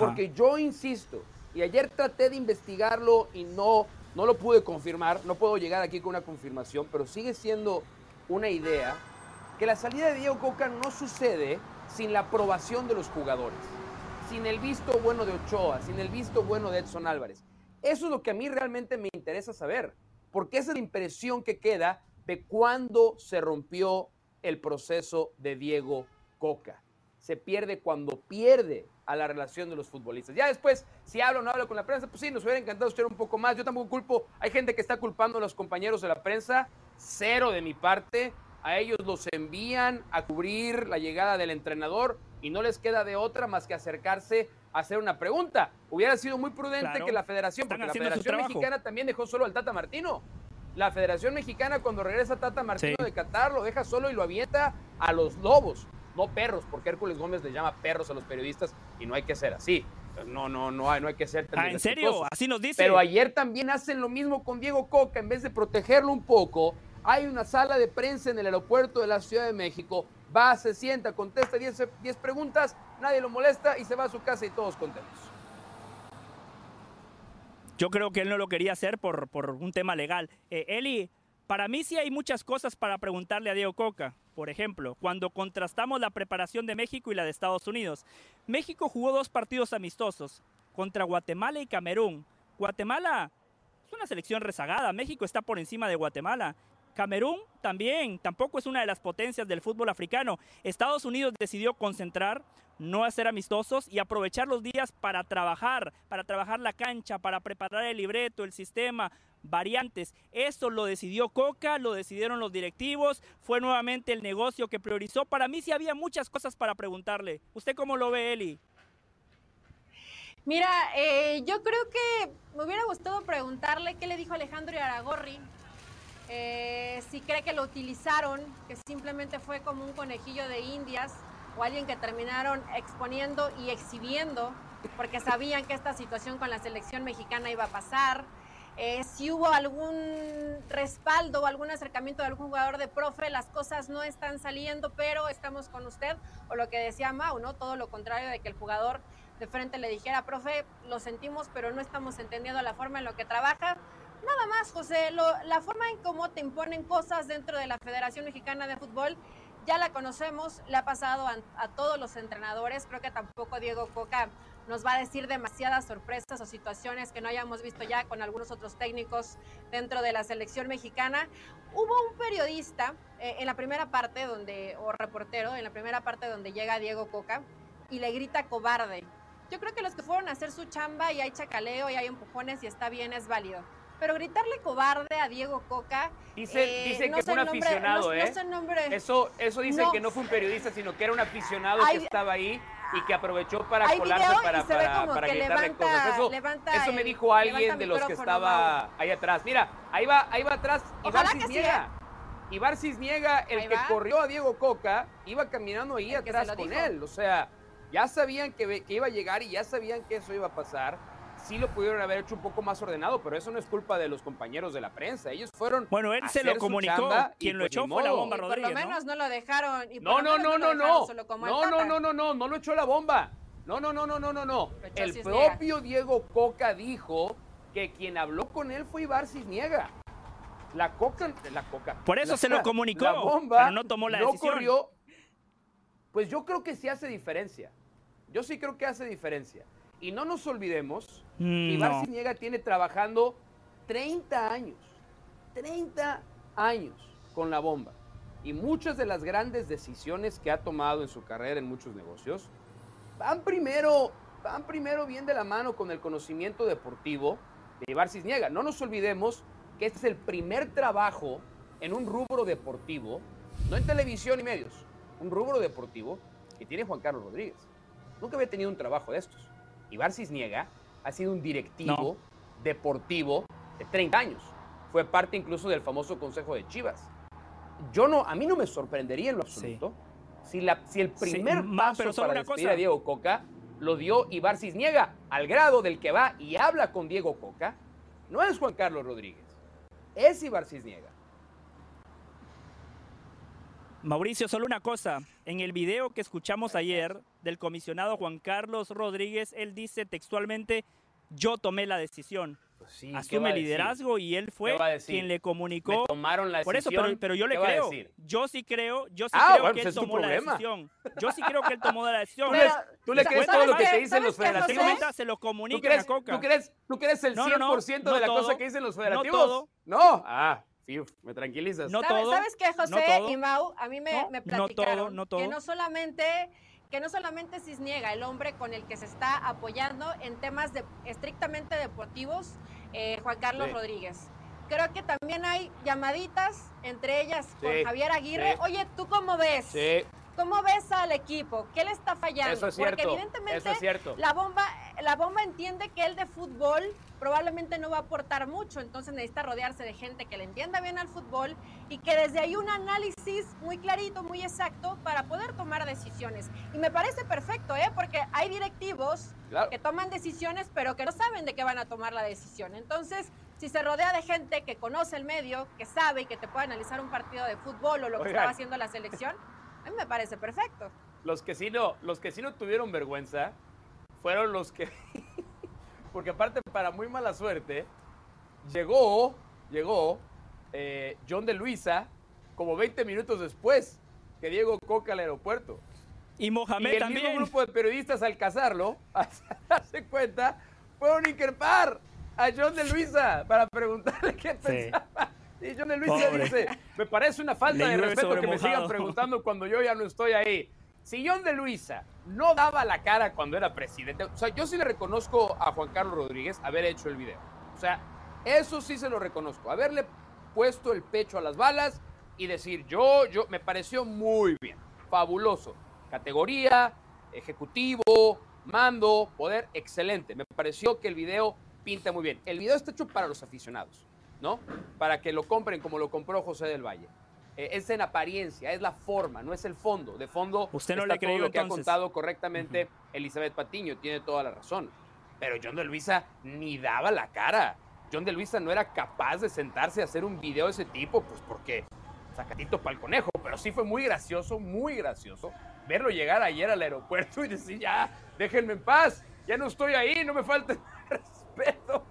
Porque yo insisto, y ayer traté de investigarlo y no, no lo pude confirmar, no puedo llegar aquí con una confirmación, pero sigue siendo una idea que la salida de Diego Coca no sucede sin la aprobación de los jugadores, sin el visto bueno de Ochoa, sin el visto bueno de Edson Álvarez. Eso es lo que a mí realmente me interesa saber, porque esa es la impresión que queda de cuándo se rompió el proceso de Diego Coca. Se pierde cuando pierde a la relación de los futbolistas. Ya después, si hablo o no hablo con la prensa, pues sí, nos hubiera encantado escuchar un poco más. Yo tampoco culpo, hay gente que está culpando a los compañeros de la prensa, cero de mi parte. A ellos los envían a cubrir la llegada del entrenador y no les queda de otra más que acercarse a hacer una pregunta. Hubiera sido muy prudente Claro. que la federación, porque la Federación. Mexicana también dejó solo al Tata Martino. La Federación Mexicana cuando regresa Tata Martino Sí. de Qatar lo deja solo y lo avienta a los lobos, no perros, porque Hércules Gómez le llama perros a los periodistas y no hay que ser así. No, no, no hay, no hay que ser tan Ah, ¿En serio? Así nos dice. Pero ayer también hacen lo mismo con Diego Coca, en vez de protegerlo un poco, hay una sala de prensa en el aeropuerto de la Ciudad de México, va, se sienta, contesta 10 10 preguntas, nadie lo molesta y se va a su casa y todos contentos. Yo creo que él no lo quería hacer por, por un tema legal. Eh, Eli, para mí sí hay muchas cosas para preguntarle a Diego Coca. Por ejemplo, cuando contrastamos la preparación de México y la de Estados Unidos. México jugó dos partidos amistosos contra Guatemala y Camerún. Guatemala es una selección rezagada. México está por encima de Guatemala. Camerún también, tampoco es una de las potencias del fútbol africano. Estados Unidos decidió concentrar, no hacer amistosos y aprovechar los días para trabajar, para trabajar la cancha, para preparar el libreto, el sistema, variantes. Eso lo decidió Coca, lo decidieron los directivos, fue nuevamente el negocio que priorizó. Para mí sí había muchas cosas para preguntarle. ¿Usted cómo lo ve, Eli? Mira, eh, yo creo que me hubiera gustado preguntarle qué le dijo Alejandro Aragorri, eh, si cree que lo utilizaron, que simplemente fue como un conejillo de indias o alguien que terminaron exponiendo y exhibiendo porque sabían que esta situación con la selección mexicana iba a pasar. Eh, si hubo algún respaldo o algún acercamiento de algún jugador de profe, las cosas no están saliendo, pero estamos con usted, o lo que decía Mau, ¿no? Todo lo contrario de que el jugador de frente le dijera, profe, lo sentimos, pero no estamos entendiendo la forma en lo que trabaja. Nada más, José, lo- la forma en cómo te imponen cosas dentro de la Federación Mexicana de Fútbol ya la conocemos, le ha pasado a, todos los entrenadores, creo que tampoco Diego Coca nos va a decir demasiadas sorpresas o situaciones que no hayamos visto ya con algunos otros técnicos dentro de la selección mexicana. Hubo un periodista eh, en la primera parte donde, o reportero, en la primera parte donde llega Diego Coca y le grita cobarde. Yo creo que los que fueron a hacer su chamba y hay chacaleo y hay empujones y está bien, es válido. Pero gritarle cobarde a Diego Coca. Dice, eh, dice no que fue un el nombre- aficionado, no- ¿eh? No el nombre. Eso, eso dice que no fue un periodista, sino que era un aficionado Hay- que estaba ahí y que aprovechó para colarse para, para, para gritarle levanta- cosas. Eso, levanta eso me el- dijo alguien levanta de los que estaba ahí atrás. Mira, ahí va, ahí va atrás Ibar sí, Cisniega. Ibar Cisniega, el Ahí que va. corrió a Diego Coca, iba caminando ahí El atrás con dijo. él. O sea, ya sabían que, que iba a llegar y ya sabían que eso iba a pasar. Sí lo pudieron haber hecho un poco más ordenado, pero eso no es culpa de los compañeros de la prensa. Ellos fueron Bueno, él a se lo comunicó. Quien lo pues echó fue la bomba Y por Rodríguez, lo ¿no? menos ¿no? lo dejaron. No, no, no, no, no. No, no, no, no, no, no lo echó la bomba. No, no, no, no, no, no, no. El Cisniega. propio Diego Coca dijo que quien habló con él fue Ibar Cisniega. La Coca, la Coca. Por eso la- se lo comunicó, La bomba pero no tomó la decisión. corrió. Pues yo creo que sí hace diferencia. Yo sí creo que hace diferencia. Y no nos olvidemos que Mm, Ibar no. Cisniega tiene trabajando 30 años. 30 años con la bomba. Y muchas de las grandes decisiones que ha tomado en su carrera en muchos negocios van primero, van primero bien de la mano con el conocimiento deportivo de Ibar Cisniega. No nos olvidemos que este es el primer trabajo en un rubro deportivo, no en televisión y medios, un rubro deportivo que tiene Juan Carlos Rodríguez. Nunca había tenido un trabajo de estos. Ibar Cisniega ha sido un directivo deportivo de 30 años. Fue parte incluso del famoso Consejo de Chivas. Yo no, a mí no me sorprendería en lo absoluto si, la, si el primer paso pero para despedir cosa. a Diego Coca lo dio Ibar Cisniega, al grado del que va y habla con Diego Coca, no es Juan Carlos Rodríguez, es Ibar Cisniega. Mauricio, solo una cosa. En el video que escuchamos ayer del comisionado Juan Carlos Rodríguez, él dice textualmente, yo tomé la decisión. Pues sí, ¿qué Asume liderazgo y él fue quien le Me comunicó. tomaron la Por eso, decisión. pero, pero yo le ¿qué va a creo. Yo sí creo, yo sí Ah, creo bueno, que pues él tomó la decisión. Yo sí creo que él tomó la decisión. ¿Tú le, tú le crees ¿sabes todo lo que te dicen los federativos? meta se lo ¿Tú comunican crees, a Coca. ¿tú, crees, ¿Tú crees el No, 100% no, no, de no la cosa que dicen los no federativos? todo. No. Ah, me tranquilizas. No ¿Sabes, todo, ¿Sabes qué, no José todo. y Mau? A mí me, No, me no todo, platicaron no todo. que no solamente que no solamente Cisniega, el hombre con el que se está apoyando en temas de, estrictamente deportivos, eh, Juan Carlos Sí. Rodríguez. Creo que también hay llamaditas, entre ellas con Sí, Javier Aguirre. sí. Oye, ¿tú cómo ves? Sí, ¿Cómo ves al equipo? ¿Qué le está fallando? eso es Porque cierto. evidentemente Eso es cierto. la bomba, la bomba entiende que él de fútbol probablemente no va a aportar mucho, entonces necesita rodearse de gente que le entienda bien al fútbol y que desde ahí un análisis muy clarito, muy exacto para poder tomar decisiones. Y me parece perfecto, ¿eh? Porque hay directivos Claro. que toman decisiones pero que no saben de qué van a tomar la decisión. Entonces, si se rodea de gente que conoce el medio, que sabe y que te puede analizar un partido de fútbol o lo que Oigan. estaba haciendo la selección, a mí me parece perfecto. Los que sí no, los que sí no tuvieron vergüenza fueron los que, porque aparte para muy mala suerte, llegó, llegó eh, John de Luisa como 20 minutos después que Diego Coca al aeropuerto. Y Y Mohamed el también. mismo grupo de periodistas al cazarlo, a darse cuenta, fueron a increpar a John de Luisa para preguntarle qué pensaba. Y John de Luisa Pobre. dice, me parece una falta Le de respeto que me sigan mojado". preguntando cuando yo ya no estoy ahí. Si John de Luisa no daba la cara cuando era presidente, o sea, yo sí le reconozco a Juan Carlos Rodríguez haber hecho el video. O sea, eso sí se lo reconozco, haberle puesto el pecho a las balas y decir, yo, yo, me pareció muy bien, fabuloso. Categoría, ejecutivo, mando, poder, excelente. Me pareció que el video pinta muy bien. El video está hecho para los aficionados, ¿no? Para que lo compren como lo compró José del Valle. Eh, es en apariencia, es la forma, no es el fondo. De fondo Usted no está le todo lo que ha contado correctamente Elizabeth Patiño, tiene toda la razón. Pero John de Luisa ni daba la cara. John de Luisa no era capaz de sentarse a hacer un video de ese tipo, pues porque sacatito para el conejo, pero sí fue muy gracioso, muy gracioso verlo llegar ayer al aeropuerto y decir, ya, déjenme en paz, ya no estoy ahí, no me falte respeto.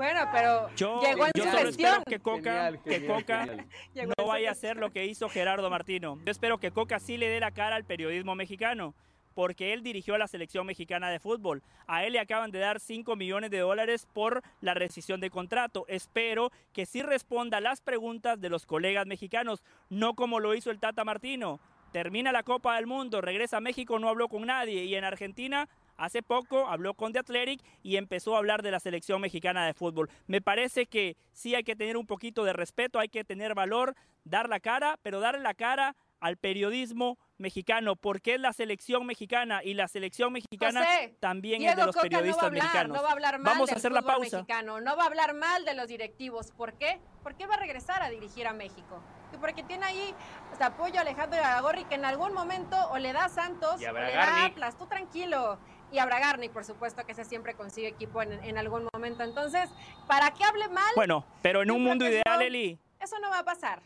Bueno, pero Yo, llegó en yo su solo gestión. espero que Coca, Genial, que genial, Coca genial. No vaya a hacer lo que hizo Gerardo Martino. Yo espero que Coca sí le dé la cara al periodismo mexicano, porque él dirigió a la selección mexicana de fútbol. A él le acaban de dar 5 millones de dólares por la rescisión de contrato. Espero que sí responda a las preguntas de los colegas mexicanos, no como lo hizo el Tata Martino. Termina la Copa del Mundo, regresa a México, no habló con nadie y en Argentina Hace poco habló con The Athletic y empezó a hablar de la selección mexicana de fútbol. Me parece que sí hay que tener un poquito de respeto, hay que tener valor, dar la cara, pero darle la cara al periodismo mexicano, porque es la selección mexicana y la selección mexicana José, también es de los Coca no va a periodistas hablar, mexicanos. no va a hablar mal Vamos a hacer la pausa. mexicano, no va a hablar mal de los directivos. ¿Por qué? Porque va a regresar a dirigir a México. Y porque tiene ahí apoyo a Alejandro Aragorri, que en algún momento o le da a Santos o le da a. Atlas. Tú tranquilo. Y a Bragarnik, por supuesto, que ese siempre consigue equipo en, en algún momento. Entonces, ¿para qué hable mal? Bueno, pero en Yo un mundo ideal, no. Eli, Eso no va a pasar.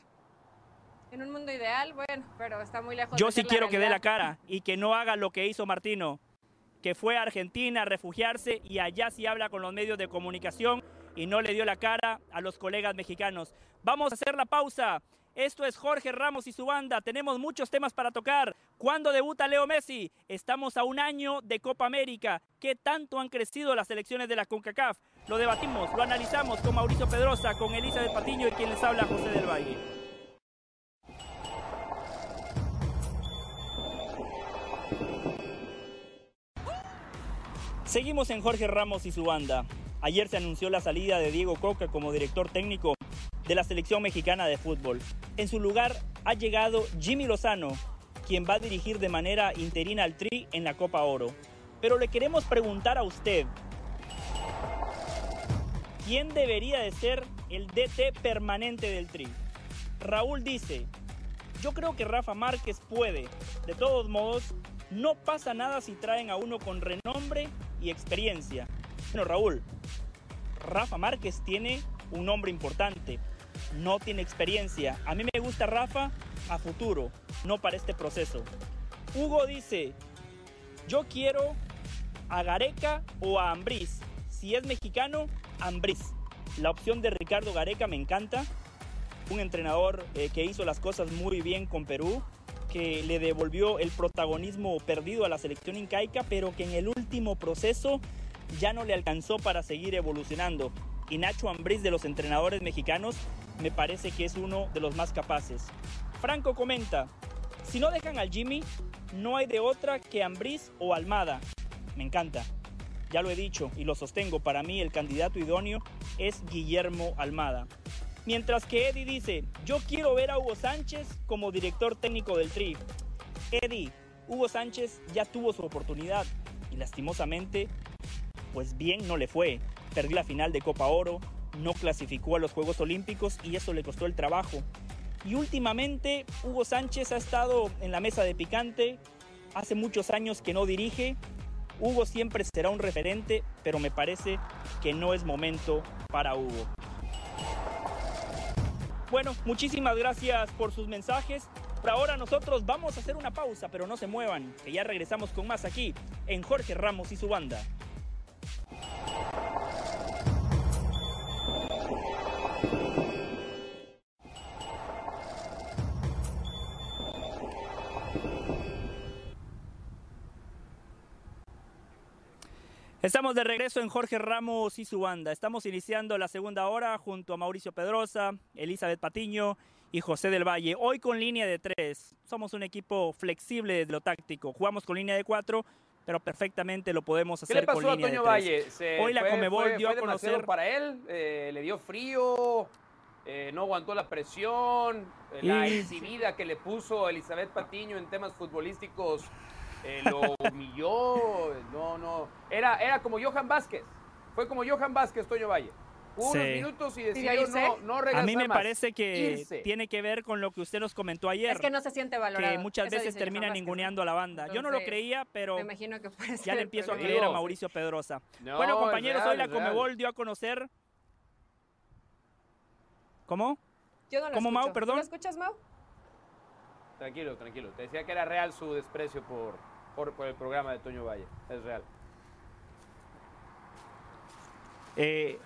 En un mundo ideal, bueno, pero está muy lejos Yo de sí quiero que dé la cara y que no haga lo que hizo Martino, que fue a Argentina a refugiarse y allá sí habla con los medios de comunicación y no le dio la cara a los colegas mexicanos. Vamos a hacer la pausa. Esto es Jorge Ramos y su banda. Tenemos muchos temas para tocar. ¿Cuándo debuta Leo Messi? Estamos a un año de Copa América. ¿Qué tanto han crecido las selecciones de la CONCACAF? Lo debatimos, lo analizamos con Mauricio Pedrosa, con Elizabeth Patiño y quien les habla José del Valle. Seguimos en Jorge Ramos y su banda. Ayer se anunció la salida de Diego Coca como director técnico de la selección mexicana de fútbol. En su lugar ha llegado Jimmy Lozano, quien va a dirigir de manera interina al Tri en la Copa Oro. Pero le queremos preguntar a usted, ¿quién debería de ser el DT permanente del Tri? Raúl dice, yo creo que Rafa Márquez puede. De todos modos, no pasa nada si traen a uno con renombre y experiencia. Bueno, Raúl, Rafa Márquez tiene un nombre importante, no tiene experiencia. A mí me gusta Rafa a futuro, no para este proceso. Hugo dice, yo quiero a Gareca o a Ambriz. Si es mexicano, Ambriz. La opción de Ricardo Gareca me encanta. Un entrenador eh, que hizo las cosas muy bien con Perú, que le devolvió el protagonismo perdido a la selección incaica, pero que en el último proceso ya no le alcanzó para seguir evolucionando. Y Nacho Ambriz de los entrenadores mexicanos me parece que es uno de los más capaces. Franco comenta, Si no dejan al Jimmy, no hay de otra que Ambriz o Almada. Me encanta. Ya lo he dicho y lo sostengo, para mí el candidato idóneo es Guillermo Almada. Mientras que Eddie dice, yo quiero ver a Hugo Sánchez como director técnico del Tri. Eddie, Hugo Sánchez ya tuvo su oportunidad y lastimosamente, pues bien no le fue. Perdió la final de Copa Oro, no clasificó a los Juegos Olímpicos y eso le costó el trabajo. Y últimamente Hugo Sánchez ha estado en la mesa de picante, hace muchos años que no dirige. Hugo siempre será un referente, pero me parece que no es momento para Hugo. Bueno, muchísimas gracias por sus mensajes. Por ahora nosotros vamos a hacer una pausa, pero no se muevan, que ya regresamos con más aquí en Jorge Ramos y su banda. Estamos de regreso en Jorge Ramos y su banda. Estamos iniciando la segunda hora junto a Mauricio Pedrosa, Elizabeth Patiño y José del Valle. Hoy con línea de tres. Somos un equipo flexible de lo táctico. Jugamos con línea de cuatro, pero perfectamente lo podemos hacer ¿Qué le pasó con a Toño. Valle? Se Hoy la Comebol fue- dio fue a conocer para él, eh, le dio frío, eh, no aguantó la presión, eh, la Y- exhibida que le puso Elizabeth Patiño en temas futbolísticos lo humilló, no, no, era, era como Johan Vázquez, fue como Johan Vázquez, Toño Valle. Unos Sí. minutos y de decidió irse? no, no A mí me más, parece que irse. tiene que ver con lo que usted nos comentó ayer. Es que no se siente valorado. que muchas Eso veces termina ninguneando a la banda. Yo no lo creía, pero Me imagino que puede ser. ya le empiezo a creer a Mauricio Pedrosa. No, bueno, compañeros, real, hoy la. Comebol dio a conocer... ¿Cómo? Yo no lo ¿Cómo, Mau? escucho. ¿Tú Perdón. ¿Lo escuchas, Mau? Tranquilo, tranquilo, te decía que era real su desprecio por, por, por el programa de Toño Valle, es real. Eh,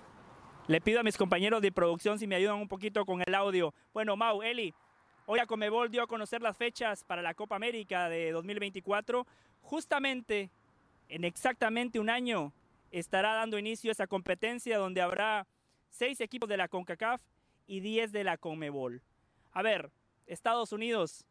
le pido a mis compañeros de producción si me ayudan un poquito con el audio. Bueno, Mau, Eli, hoy la Comebol dio a conocer las fechas para la Copa América de 2024. Justamente, en exactamente un año, estará dando inicio esa competencia donde habrá seis equipos de la CONCACAF y 10 de la CONMEBOL. A ver, Estados Unidos,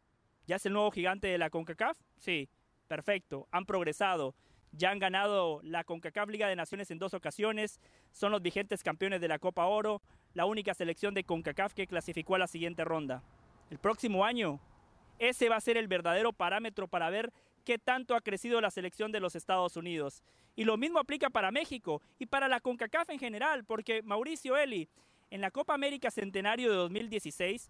¿ya es el nuevo gigante de la CONCACAF? Sí, perfecto, han progresado. Ya han ganado la CONCACAF Liga de Naciones en dos ocasiones, son los vigentes campeones de la Copa Oro, la única selección de CONCACAF que clasificó a la siguiente ronda. El próximo año, ese va a ser el verdadero parámetro para ver qué tanto ha crecido la selección de los Estados Unidos. Y lo mismo aplica para México y para la CONCACAF en general, porque Mauricio Eli, en la Copa América Centenario de 2016,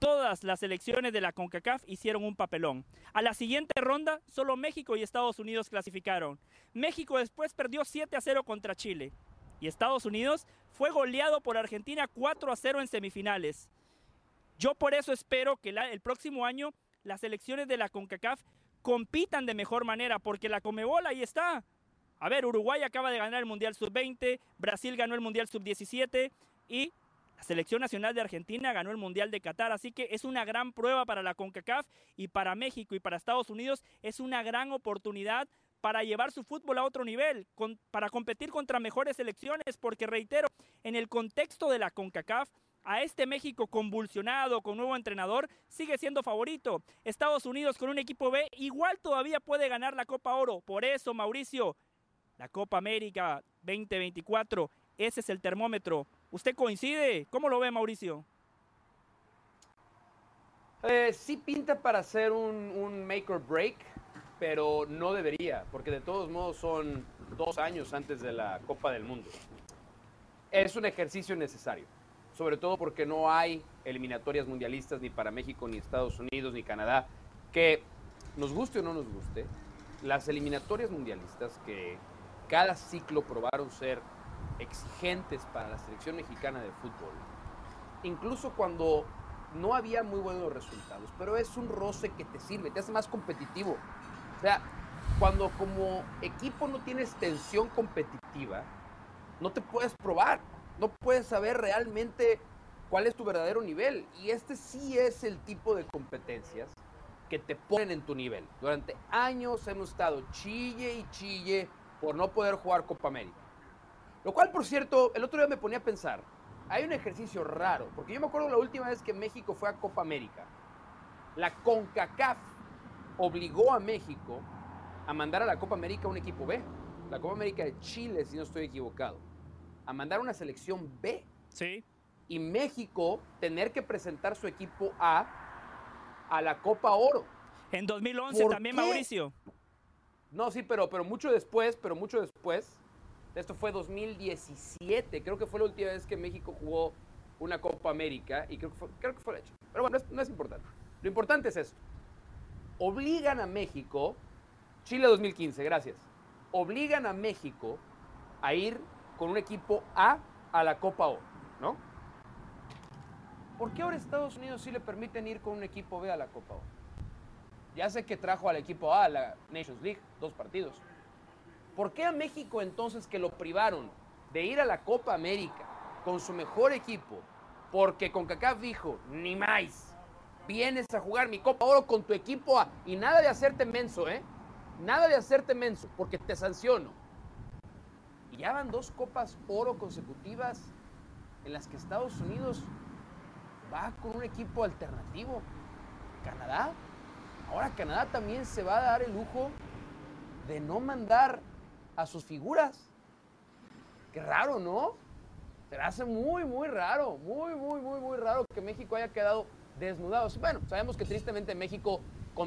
todas las selecciones de la CONCACAF hicieron un papelón. A la siguiente ronda, solo México y Estados Unidos clasificaron. México después perdió 7 a 0 contra Chile. Y Estados Unidos fue goleado por Argentina 4 a 0 en semifinales. Yo por eso espero que el próximo año las selecciones de la CONCACAF compitan de mejor manera, porque la Comebol ahí está. A ver, Uruguay acaba de ganar el Mundial Sub-20, Brasil ganó el Mundial Sub-17 y la Selección Nacional de Argentina ganó el Mundial de Qatar, así que es una gran prueba para la CONCACAF y para México y para Estados Unidos es una gran oportunidad para llevar su fútbol a otro nivel, para competir contra mejores selecciones, porque reitero, en el contexto de la CONCACAF, a este México convulsionado, con nuevo entrenador, sigue siendo favorito. Estados Unidos con un equipo B igual todavía puede ganar la Copa Oro. Por eso, Mauricio, la Copa América 2024, ese es el termómetro. ¿Usted coincide? ¿Cómo lo ve, Mauricio? Eh, sí pinta para ser un, un make or break, pero no debería, porque de todos modos son dos años antes de la Copa del Mundo. Es un ejercicio necesario, sobre todo porque no hay eliminatorias mundialistas ni para México, ni Estados Unidos, ni Canadá, que nos guste o no nos guste, las eliminatorias mundialistas que cada ciclo probaron ser exigentes para la selección mexicana de fútbol, incluso cuando no había muy buenos resultados, pero es un roce que te sirve, te hace más competitivo. O sea, cuando como equipo no tienes tensión competitiva, no te puedes probar, no puedes saber realmente cuál es tu verdadero nivel. Y este sí es el tipo de competencias que te ponen en tu nivel. Durante años hemos estado chille y chille por no poder jugar Copa América. Lo cual, por cierto, el otro día me ponía a pensar, hay un ejercicio raro, porque yo me acuerdo la última vez que México fue a Copa América. La CONCACAF obligó a México a mandar a la Copa América un equipo B. La Copa América de Chile, si no estoy equivocado. A mandar una selección B. Sí. Y México tener que presentar su equipo A a la Copa Oro. En 2011 ¿Por también, qué? Mauricio. No, sí, pero, pero mucho después, pero mucho después. Esto fue 2017. Creo que fue la última vez que México jugó una Copa América y creo que fue, creo que fue la hecha. Pero bueno, no es, no es importante. Lo importante es esto. Obligan a México, Chile 2015, gracias. Obligan a México a ir con un equipo A a la Copa O, ¿no? ¿Por qué ahora Estados Unidos sí le permiten ir con un equipo B a la Copa O? Ya sé que trajo al equipo A a la Nations League, dos partidos. ¿Por qué a México entonces que lo privaron de ir a la Copa América con su mejor equipo? Porque CONCACAF dijo, ni más, vienes a jugar mi Copa Oro con tu equipo A. Y nada de hacerte menso, ¿eh? Nada de hacerte menso, porque te sanciono. Y ya van dos Copas Oro consecutivas en las que Estados Unidos va con un equipo alternativo. Canadá. Ahora Canadá también se va a dar el lujo de no mandar a sus figuras. Qué raro, ¿no? Se hace muy, muy raro, muy, muy, muy, muy raro que México haya quedado desnudado. Bueno, sabemos que tristemente México,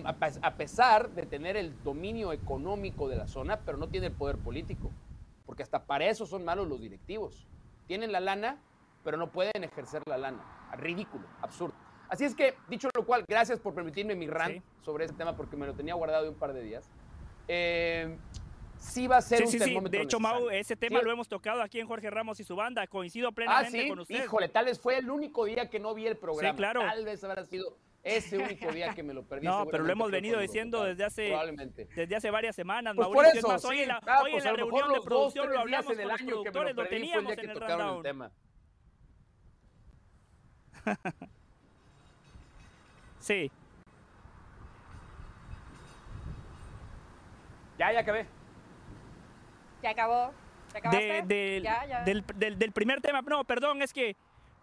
a pes- a pesar de tener el dominio económico de la zona, pero no tiene el poder político, porque hasta para eso son malos los directivos. Tienen la lana, pero no pueden ejercer la lana. Ridículo, absurdo. Así es que, dicho lo cual, gracias por permitirme mi rant Sí. sobre este tema, porque me lo tenía guardado de un par de días. Eh, sí va a ser Sí, un sí, sí. termómetro De hecho, Mau, ese tema Sí. lo hemos tocado aquí en Jorge Ramos y su banda. Coincido Ah, plenamente sí, con usted. híjole, tal vez fue el único día que no vi el programa. claro. Tal vez habrá sido ese único día que me lo perdí. No, pero lo hemos venido lo diciendo desde hace Probablemente. desde hace varias semanas, Pues por Mauricio. eso, es más, hoy sí. en la, Ah, hoy en pues la a lo mejor reunión de los dos, producción tres lo hablamos en el con los año que me lo productores, lo perdí fue el teníamos día en que el tocaron el tema. Sí. Ya, ya acabé. ¿Ya acabó? ¿Ya acabaste? De- del, Ya, ya. Del, del- del primer tema, no, perdón, es que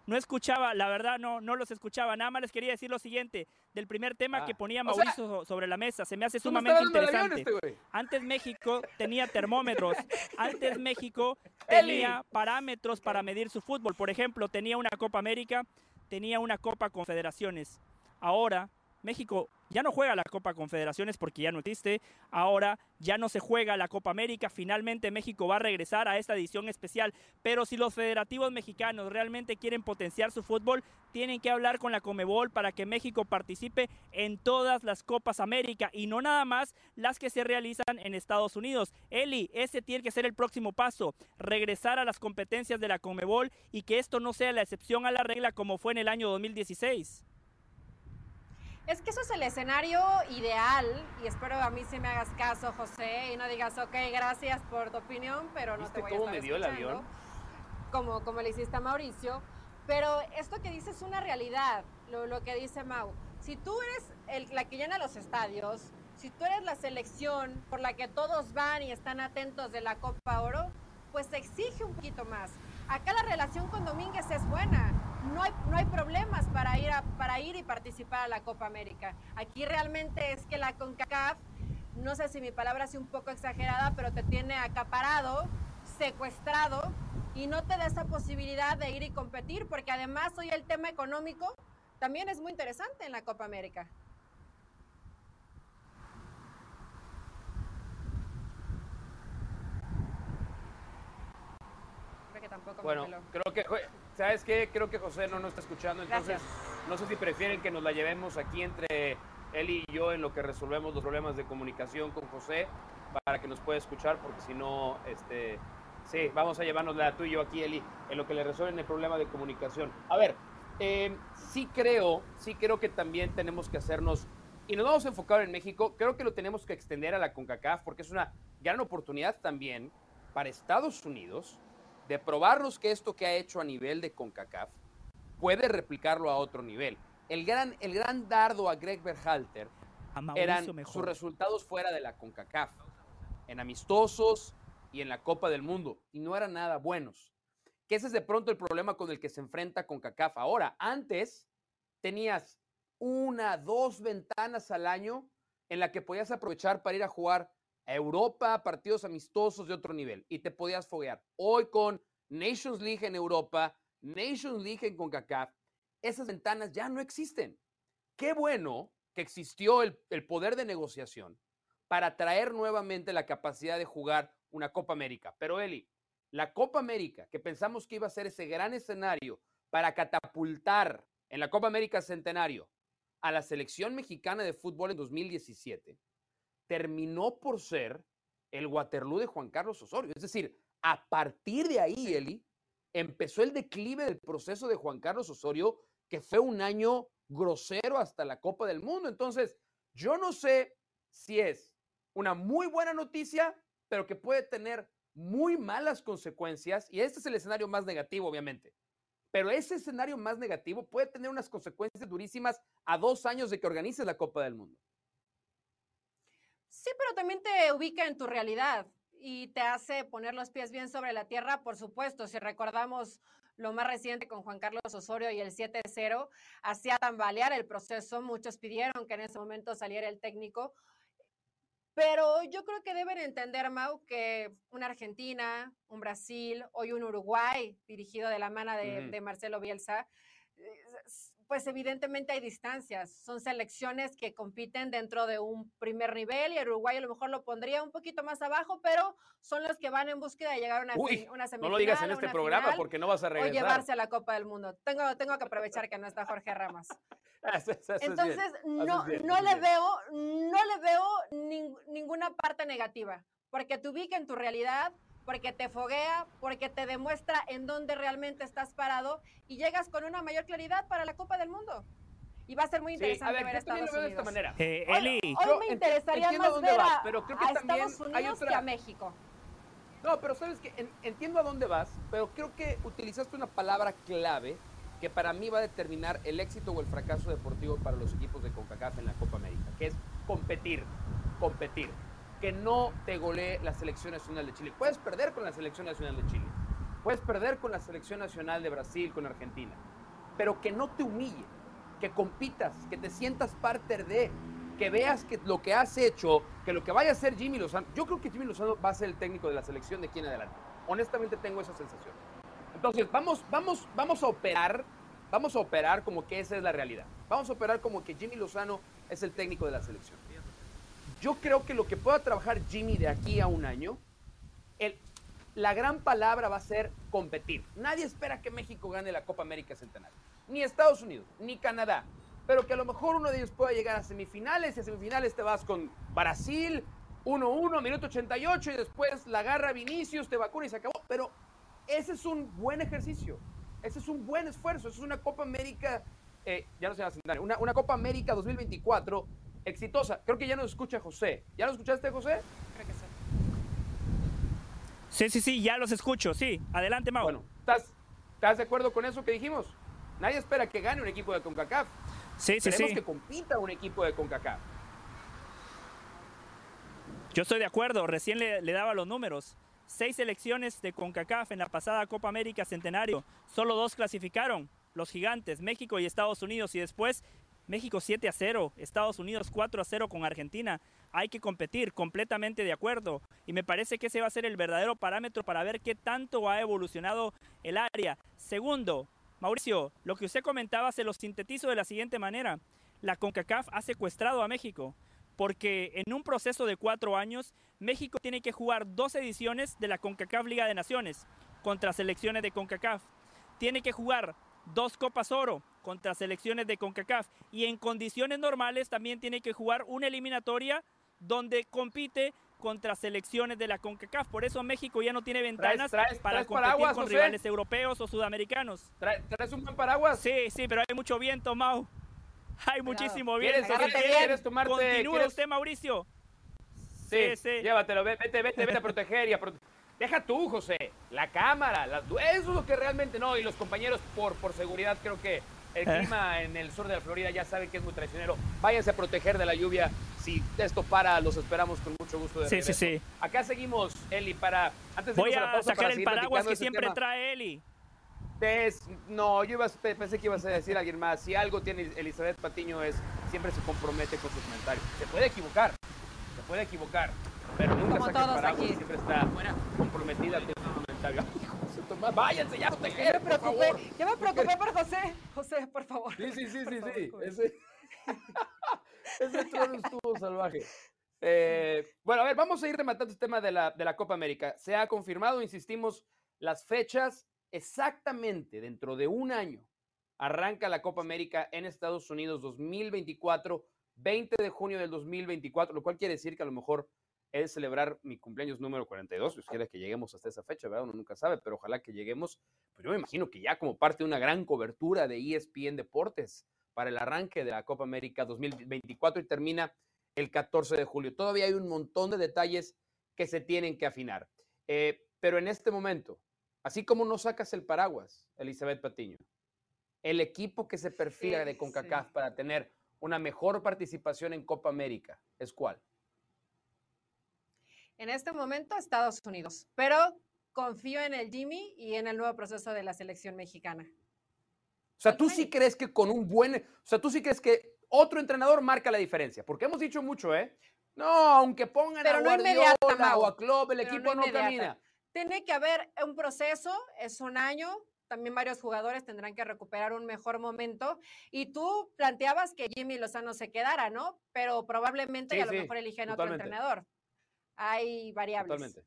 no escuchaba, la verdad no, no los escuchaba. Nada más les quería decir lo siguiente, del primer tema Ah, que ponía o sea, Mauricio so- sobre la mesa, se me hace sumamente interesante. este. Antes México tenía termómetros, antes México tenía parámetros para medir su fútbol. Por ejemplo, tenía una Copa América, tenía una Copa Confederaciones. Ahora México ya no juega la Copa Confederaciones porque ya no existe. Ahora ya no se juega la Copa América. Finalmente México va a regresar a esta edición especial. Pero si los federativos mexicanos realmente quieren potenciar su fútbol, tienen que hablar con la Comebol para que México participe en todas las Copas América y no nada más las que se realizan en Estados Unidos. Eli, ese tiene que ser el próximo paso, regresar a las competencias de la Comebol y que esto no sea la excepción a la regla como fue en el año 2016. Es que eso es el escenario ideal y espero a mí sí me hagas caso, José, y no digas, ok, gracias por tu opinión, pero no ¿Viste te voy a cómo estar me dio el escuchando", avión? Como, como le hiciste a Mauricio. Pero esto que dices es una realidad, lo, lo que dice Mau. Si tú eres el- la que llena los estadios, si tú eres la selección por la que todos van y están atentos de la Copa Oro, pues exige un poquito más. Acá la relación con Domínguez es buena. No hay, no hay problemas para ir, a- para ir y participar a la Copa América. Aquí realmente es que la CONCACAF, no sé si mi palabra es un poco exagerada, pero te tiene acaparado, secuestrado y no te da esa posibilidad de ir y competir, porque además hoy el tema económico también es muy interesante en la Copa América. Que tampoco me Bueno, peló. creo que, ¿sabes qué? Creo que José no nos está escuchando, entonces Gracias. no sé si prefieren que nos la llevemos aquí entre él y yo en lo que resolvemos los problemas de comunicación con José para que nos pueda escuchar, porque si no, este, sí, vamos a llevárnosla tú y yo aquí, Eli, en lo que le resuelven el problema de comunicación. A ver, eh, sí creo, sí creo que también tenemos que hacernos, y nos vamos a enfocar en México, creo que lo tenemos que extender a la CONCACAF, porque es una gran oportunidad también para Estados Unidos de probarnos que esto que ha hecho a nivel de CONCACAF puede replicarlo a otro nivel. El gran, el gran dardo a Greg Berhalter eran sus resultados fuera de la CONCACAF, en amistosos y en la Copa del Mundo, y no eran nada buenos. Que ese es de pronto el problema con el que se enfrenta CONCACAF ahora. Antes tenías una, dos ventanas al año en la que podías aprovechar para ir a jugar Europa, partidos amistosos de otro nivel y te podías foguear. Hoy con Nations League en Europa, Nations League en CONCACAF, esas ventanas ya no existen. Qué bueno que existió el, el poder de negociación para traer nuevamente la capacidad de jugar una Copa América. Pero Eli, la Copa América, que pensamos que iba a ser ese gran escenario para catapultar en la Copa América Centenario a la selección mexicana de fútbol en 2017, terminó por ser el Waterloo de Juan Carlos Osorio. Es decir, a partir de ahí, Eli, empezó el declive del proceso de Juan Carlos Osorio, que fue un año grosero hasta la Copa del Mundo. Entonces, yo no sé si es una muy buena noticia, pero que puede tener muy malas consecuencias, y este es el escenario más negativo, obviamente. Pero ese escenario más negativo puede tener unas consecuencias durísimas a dos años de que organices la Copa del Mundo. Sí, pero también te ubica en tu realidad y te hace poner los pies bien sobre la tierra, por supuesto. Si recordamos lo más reciente con Juan Carlos Osorio y el 7-0, hacía tambalear el proceso. Muchos pidieron que en ese momento saliera el técnico. Pero yo creo que deben entender, Mau, que una Argentina, un Brasil, hoy un Uruguay dirigido de la mano de, de Marcelo Bielsa, eh, pues evidentemente hay distancias. Son selecciones que compiten dentro de un primer nivel y el Uruguay a lo mejor lo pondría un poquito más abajo, pero son los que van en búsqueda de llegar a una, Uy, una semifinal. No lo digas en este programa final, porque no vas a regresar. O llevarse a la Copa del Mundo. Tengo, tengo que aprovechar que no está Jorge Ramos. Entonces, no, bien, le veo, no le veo nin- ninguna parte negativa, porque te ubica en tu realidad, porque te foguea, porque te demuestra en dónde realmente estás parado y llegas con una mayor claridad para la Copa del Mundo. Y va a ser muy Sí, a interesante ver, ver yo también Estados lo veo de esta Unidos. manera. Eh, Hoy- Eli, Hoy me interesaría entiendo más dónde ver vas, a, pero creo que a también Estados hay Unidos otra- que a México. No, pero sabes que en- entiendo a dónde vas, pero creo que utilizaste una palabra clave que para mí va a determinar el éxito o el fracaso deportivo para los equipos de CONCACAF en la Copa América, que es competir, competir. Que no te golee la selección nacional de Chile. Puedes perder con la selección nacional de Chile, puedes perder con la selección nacional de Brasil, con Argentina, pero que no te humille, que compitas, que te sientas parte de, que veas que lo que has hecho, que lo que vaya a hacer Jimmy Lozano, yo creo que Jimmy Lozano va a ser el técnico de la selección de aquí en adelante. Honestamente tengo esa sensación. Entonces, vamos, vamos, vamos a operar, vamos a operar como que esa es la realidad. Vamos a operar como que Jimmy Lozano es el técnico de la selección. Yo creo que lo que pueda trabajar Jimmy de aquí a un año, el, la gran palabra va a ser competir. Nadie espera que México gane la Copa América Centenario. Ni Estados Unidos, ni Canadá. Pero que a lo mejor uno de ellos pueda llegar a semifinales y a semifinales te vas con Brasil, 1-1, minuto 88 y después la agarra Vinicius, te vacuna y se acabó. Pero ese es un buen ejercicio. Ese es un buen esfuerzo. Eso es una Copa América, eh, ya no se llama Centenario, una, una Copa América 2024 exitosa. Creo que ya nos escucha José. ¿Ya nos escuchaste, José? Creo que sí. sí, sí, sí, ya los escucho, sí. Adelante, Mau. Bueno, ¿estás, ¿estás de acuerdo con eso que dijimos? Nadie espera que gane un equipo de CONCACAF. sí, sí, Queremos sí. que compita un equipo de CONCACAF. Yo estoy de acuerdo, recién le, le daba los números. Seis selecciones de CONCACAF en la pasada Copa América Centenario. Solo dos clasificaron, los gigantes, México y Estados Unidos. Y después, México 7 a 0, Estados Unidos 4 a 0 con Argentina. Hay que competir, completamente de acuerdo. Y me parece que ese va a ser el verdadero parámetro para ver qué tanto ha evolucionado el área. Segundo, Mauricio, lo que usted comentaba se lo sintetizo de la siguiente manera. La CONCACAF ha secuestrado a México porque en un proceso de cuatro años, México tiene que jugar dos ediciones de la CONCACAF Liga de Naciones contra selecciones de CONCACAF. Tiene que jugar dos Copas Oro contra selecciones de CONCACAF y en condiciones normales también tiene que jugar una eliminatoria donde compite contra selecciones de la CONCACAF. Por eso México ya no tiene ventanas traes- para traes competir paraguas, con José? rivales europeos o sudamericanos. Trae- ¿Traes un buen paraguas? Sí, sí, pero hay mucho viento, Mau. Hay muchísimo ¿Quieres, viento. quieres- que quieres tomarte- Continúa quieres- usted, Mauricio. Sí, Sí, sí. Llévatelo, ve- vete, vete, vete a proteger y a prote- Deja tú, José, la cámara, las- eso es lo que realmente no, y los compañeros por, por seguridad creo que el Eh. clima en el sur de la Florida ya saben que es muy traicionero. Váyanse a proteger de la lluvia. Si esto para, los esperamos con mucho gusto de Sí, sí, regreso. sí. Acá seguimos, Eli, para antes de Voy a sacar el paraguas que ese siempre tema. trae Eli. no, yo iba, pensé que ibas a decir a alguien más. Si algo tiene Elizabeth Patiño es siempre se compromete con sus comentarios. Se puede equivocar, se puede equivocar, pero nunca Como saca el paraguas, aquí. siempre está comprometida con. Tomás, váyanse ya, me tejer, por preocupé, favor. ya me preocupé por José. José, por favor. Sí, sí, sí, Por sí, favor, sí. Ese, ese trono estuvo salvaje. Eh, bueno, a ver, vamos a ir rematando este tema de la, de la Copa América. Se ha confirmado, insistimos, las fechas exactamente dentro de un año. Arranca la Copa América en Estados Unidos 2024, 20 de junio del 2024, lo cual quiere decir que a lo mejor de celebrar mi cumpleaños número 42, si quiere que lleguemos hasta esa fecha, ¿verdad? Uno nunca sabe, pero ojalá que lleguemos. Pues yo me imagino que ya como parte de una gran cobertura de ESPN Deportes para el arranque de la Copa América 2024 y termina el 14 de julio. Todavía hay un montón de detalles que se tienen que afinar. Eh, pero en este momento, así como no sacas el paraguas, Elizabeth Patiño, el equipo que se perfila Sí, de CONCACAF sí. para tener una mejor participación en Copa América, ¿es cuál? En este momento, Estados Unidos. Pero confío en el Jimmy y en el nuevo proceso de la selección mexicana. O sea, tú sí crees que con un buen, o sea, tú sí crees que otro entrenador marca la diferencia, porque hemos dicho mucho, ¿eh? No, aunque pongan Pero a no Guardiola inmediata, o a Klopp, el Pero equipo no no, camina. Tiene que haber un proceso, es un año. También varios jugadores tendrán que recuperar un mejor momento. Y tú planteabas que Jimmy Lozano se quedara, ¿no? Pero probablemente y Sí, a lo mejor eligen otro entrenador. Hay variables. Totalmente.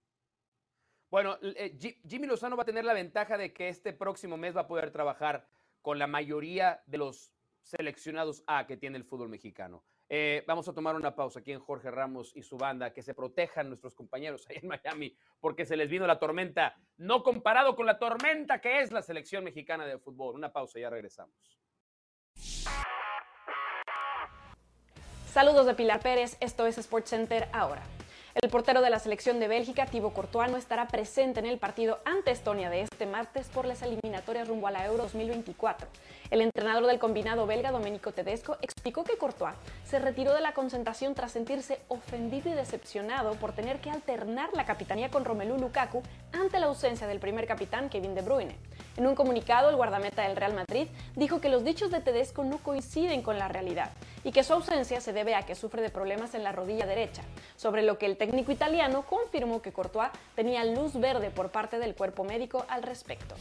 Bueno, eh, Ji- Jimmy Lozano va a tener la ventaja de que este próximo mes va a poder trabajar con la mayoría de los seleccionados A que tiene el fútbol mexicano. Eh, vamos a tomar una pausa aquí en Jorge Ramos y su banda, que se protejan nuestros compañeros ahí en Miami, porque se les vino la tormenta, no comparado con la tormenta que es la selección mexicana de fútbol. Una pausa, ya regresamos. Saludos de Pilar Pérez, esto es SportsCenter ahora. El portero de la selección de Bélgica, Thibaut Courtois, no estará presente en el partido ante Estonia de este martes por las eliminatorias rumbo a la Euro 2024. El entrenador del combinado belga, Domenico Tedesco, explicó que Courtois se retiró de la concentración tras sentirse ofendido y decepcionado por tener que alternar la capitanía con Romelu Lukaku ante la ausencia del primer capitán, Kevin De Bruyne. En un comunicado, el guardameta del Real Madrid dijo que los dichos de Tedesco no coinciden con la realidad y que su ausencia se debe a que sufre de problemas en la rodilla derecha, sobre lo que el técnico italiano confirmó que Courtois tenía luz verde por parte del cuerpo médico al respecto.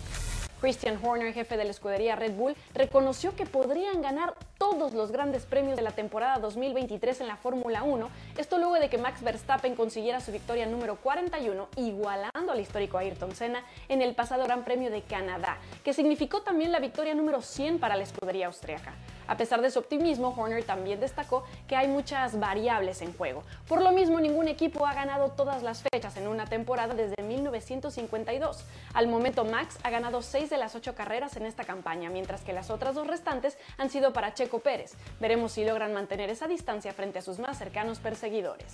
Christian Horner, jefe de la escudería Red Bull, reconoció que podrían ganar todos los grandes premios de la temporada 2023 en la Fórmula 1, esto luego de que Max Verstappen consiguiera su victoria número 41, igualando al histórico Ayrton Senna en el pasado Gran Premio de Canadá, que significó también la victoria número 100 para la escudería austriaca. A pesar de su optimismo, Horner también destacó que hay muchas variables en juego. Por lo mismo, ningún equipo ha ganado todas las fechas en una temporada desde 1952. Al momento, Max ha ganado 6 de las 8 carreras en esta campaña, mientras que las otras dos restantes han sido para Checo Pérez. Veremos si logran mantener esa distancia frente a sus más cercanos perseguidores.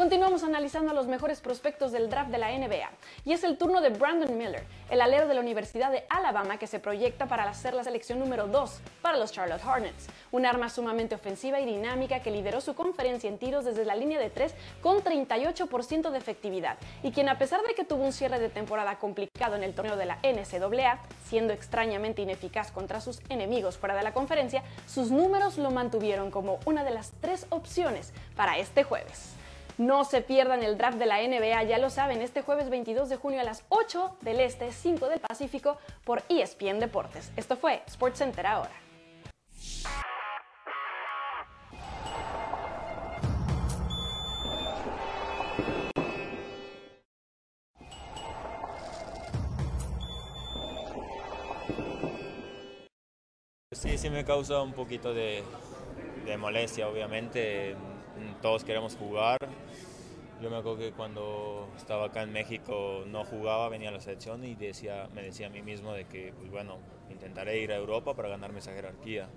Continuamos analizando los mejores prospectos del draft de la NBA y es el turno de Brandon Miller, el alero de la Universidad de Alabama que se proyecta para ser la selección número 2 para los Charlotte Hornets, un arma sumamente ofensiva y dinámica que lideró su conferencia en tiros desde la línea de 3 con 38% de efectividad. Y quien a pesar de que tuvo un cierre de temporada complicado en el torneo de la NCAA, siendo extrañamente ineficaz contra sus enemigos fuera de la conferencia, sus números lo mantuvieron como una de las tres opciones para este jueves. No se pierdan el draft de la NBA, ya lo saben, este jueves 22 de junio a las 8 del Este, 5 del Pacífico, por ESPN Deportes. Esto fue SportsCenter ahora. Sí, sí me causa un poquito de molestia, obviamente. Todos queremos jugar. Yo me acuerdo que cuando estaba acá en México no jugaba, venía a la selección y decía, me decía a mí mismo de que, pues bueno, intentaré ir a Europa para ganarme esa jerarquía.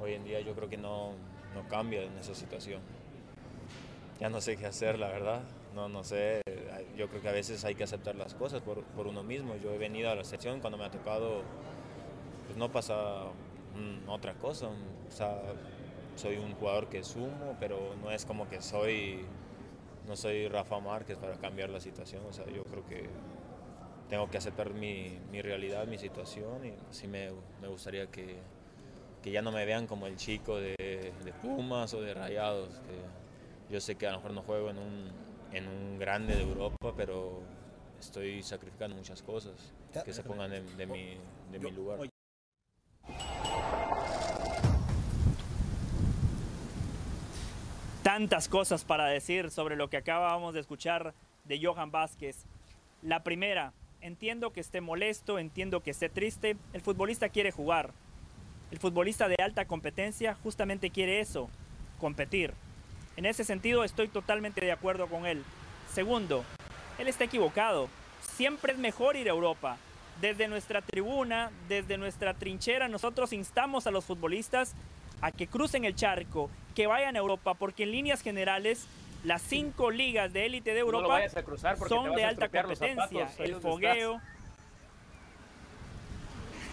Hoy en día yo creo que no, no cambia en esa situación. Ya no sé qué hacer, la verdad. No, no sé. Yo creo que a veces hay que aceptar las cosas por, por uno mismo. Yo he venido a la selección cuando me ha tocado pues no pasa mm, otra cosa. O sea, soy un jugador que sumo, pero no es como que soy, no soy Rafa Márquez para cambiar la situación. O sea, yo creo que tengo que aceptar mi, mi realidad, mi situación y sí me, me gustaría que, que, ya no me vean como el chico de, de Pumas o de Rayados. Que yo sé que a lo mejor no juego en un, en un grande de Europa, pero estoy sacrificando muchas cosas, que se pongan de, de mi, de mi lugar. Tantas cosas para decir sobre lo que acabamos de escuchar de Johan Vázquez. La primera, entiendo que esté molesto, entiendo que esté triste. El futbolista quiere jugar. El futbolista de alta competencia justamente quiere eso, competir. En ese sentido estoy totalmente de acuerdo con él. Segundo, él está equivocado. Siempre es mejor ir a Europa. Desde nuestra tribuna, desde nuestra trinchera, nosotros instamos a los futbolistas a que crucen el charco, que vayan a Europa, porque en líneas generales las cinco ligas de élite de Europa no cruzar son de alta competencia. El fogueo.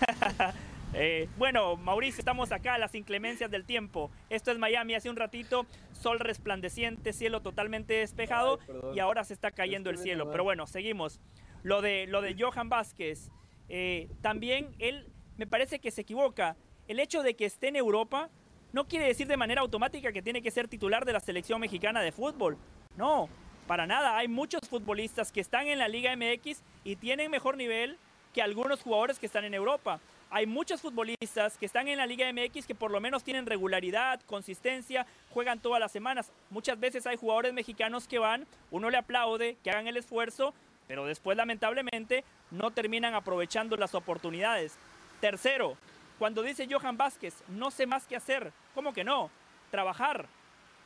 eh, bueno, Mauricio, estamos acá, las inclemencias del tiempo. Esto es Miami, hace un ratito, sol resplandeciente, cielo totalmente despejado y ahora se está cayendo el cielo. Pero bueno, seguimos. Lo de, lo de Johan Vázquez, eh, también él me parece que se equivoca. El hecho de que esté en Europa no quiere decir de manera automática que tiene que ser titular de la selección mexicana de fútbol. No, para nada. Hay muchos futbolistas que están en la Liga MX y tienen mejor nivel que algunos jugadores que están en Europa. Hay muchos futbolistas que están en la Liga MX que por lo menos tienen regularidad, consistencia, juegan todas las semanas. Muchas veces hay jugadores mexicanos que van, uno le aplaude, que hagan el esfuerzo, pero después lamentablemente no terminan aprovechando las oportunidades. Tercero, cuando dice Johan Vázquez, no sé más qué hacer, ¿cómo que no? Trabajar,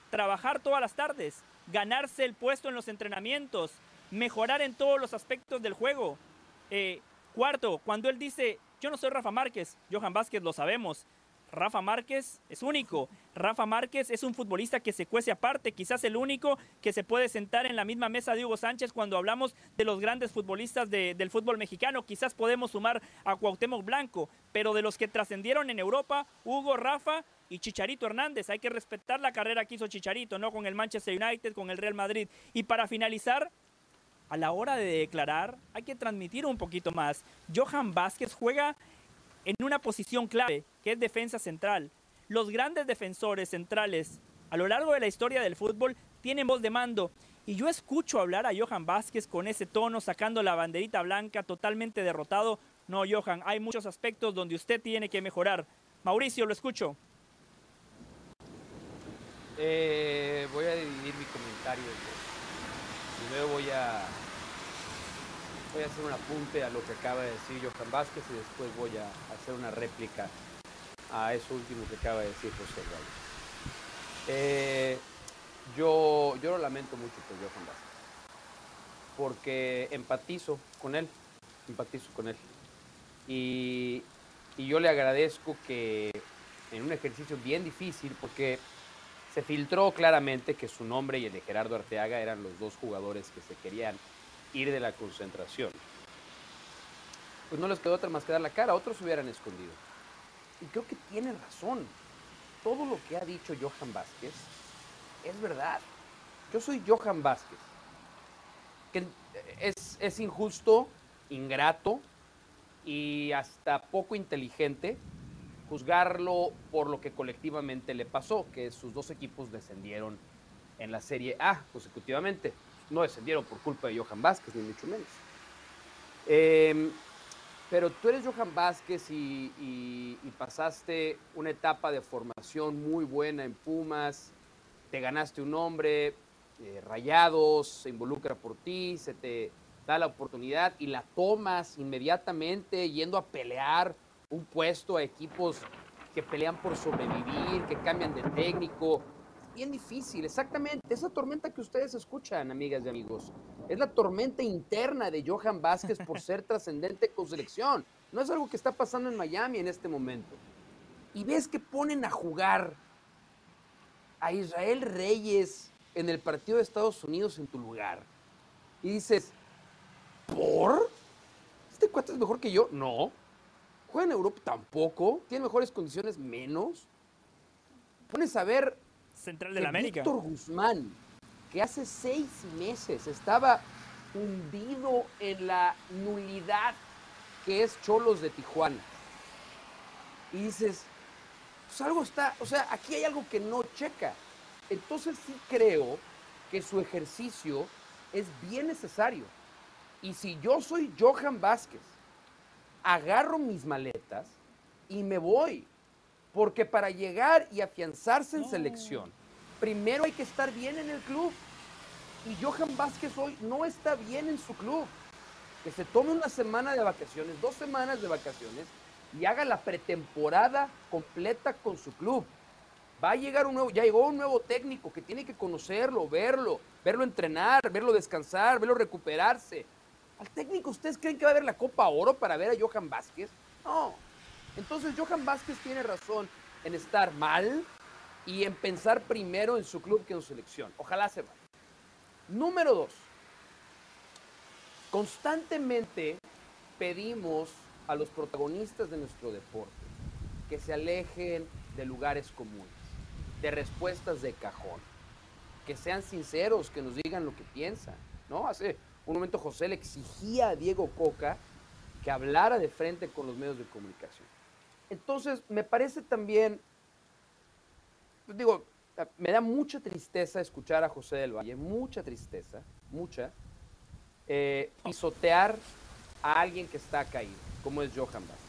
trabajar todas las tardes, ganarse el puesto en los entrenamientos, mejorar en todos los aspectos del juego. Eh, cuarto, cuando él dice, yo no soy Rafa Márquez, Johan Vázquez lo sabemos, Rafa Márquez es único. Rafa Márquez es un futbolista que se cuece aparte, quizás el único que se puede sentar en la misma mesa de Hugo Sánchez cuando hablamos de los grandes futbolistas de, del fútbol mexicano. Quizás podemos sumar a Cuauhtémoc Blanco, pero de los que trascendieron en Europa, Hugo, Rafa y Chicharito Hernández. Hay que respetar la carrera que hizo Chicharito, ¿no? Con el Manchester United, con el Real Madrid. Y para finalizar, a la hora de declarar, hay que transmitir un poquito más. Johan Vázquez juega en una posición clave, que es defensa central. Los grandes defensores centrales a lo largo de la historia del fútbol tienen voz de mando. Y yo escucho hablar a Johan Vázquez con ese tono, sacando la banderita blanca, totalmente derrotado. No, Johan, hay muchos aspectos donde usted tiene que mejorar. Mauricio, lo escucho. Eh, voy a dividir mi comentario. Primero voy a voy a hacer un apunte a lo que acaba de decir Johan Vázquez y después voy a hacer una réplica a eso último que acaba de decir José Reyes. Eh, yo, yo lo lamento mucho por Johan Vázquez, porque empatizo con él, empatizo con él. Y, y yo le agradezco que en un ejercicio bien difícil, porque se filtró claramente que su nombre y el de Gerardo Arteaga eran los dos jugadores que se querían ir de la concentración. Pues no les quedó otra más que dar la cara, otros se hubieran escondido. Y creo que tiene razón. Todo lo que ha dicho Johan Vázquez es verdad. Yo soy Johan Vázquez. Que es, es injusto, ingrato y hasta poco inteligente juzgarlo por lo que colectivamente le pasó, que sus dos equipos descendieron en la Serie A consecutivamente no descendieron por culpa de Johan Vázquez, ni mucho menos. Em, pero tú eres Johan Vázquez y, pasaste una etapa de formación muy buena en Pumas, te ganaste un nombre, eh, Rayados se involucra por ti, se te da la oportunidad y la tomas inmediatamente yendo a pelear un puesto a equipos que pelean por sobrevivir, que cambian de técnico, bien difícil, exactamente. Esa tormenta que ustedes escuchan, amigas y amigos, es la tormenta interna de Johan Vázquez por ser trascendente con selección. No es algo que está pasando en Miami en este momento. Y ves que ponen a jugar a Israel Reyes en el partido de Estados Unidos en tu lugar. Y dices, ¿por? ¿Este cuate es mejor que yo? No. ¿Juega en Europa? Tampoco. ¿Tiene mejores condiciones? Menos. Pones a ver Central de la América. Víctor Guzmán, que hace seis meses estaba hundido en la nulidad que es Cholos de Tijuana. Y dices, pues algo está, o sea, aquí hay algo que no checa. Entonces sí creo que su ejercicio es bien necesario. Y si yo soy Johan Vázquez, agarro mis maletas y me voy. Porque para llegar y afianzarse en selección, primero hay que estar bien en el club. Y Johan Vázquez hoy no está bien en su club. Que se tome una semana de vacaciones, dos semanas de vacaciones y haga la pretemporada completa con su club. Va a llegar un nuevo, ya llegó un nuevo técnico que tiene que conocerlo, verlo, verlo entrenar, verlo descansar, verlo recuperarse. Al técnico, ¿ustedes creen que va a haber la Copa Oro para ver a Johan Vázquez? No. Entonces Johan Vázquez tiene razón en estar mal y en pensar primero en su club que en su selección. Ojalá se vaya. Número dos. Constantemente pedimos a los protagonistas de nuestro deporte que se alejen de lugares comunes, de respuestas de cajón, que sean sinceros, que nos digan lo que piensan, ¿no? Hace un momento José le exigía a Diego Coca que hablara de frente con los medios de comunicación. Entonces, me parece también, digo, me da mucha tristeza escuchar a José del Valle, mucha tristeza, mucha, eh, pisotear a alguien que está caído, como es Johan Vázquez.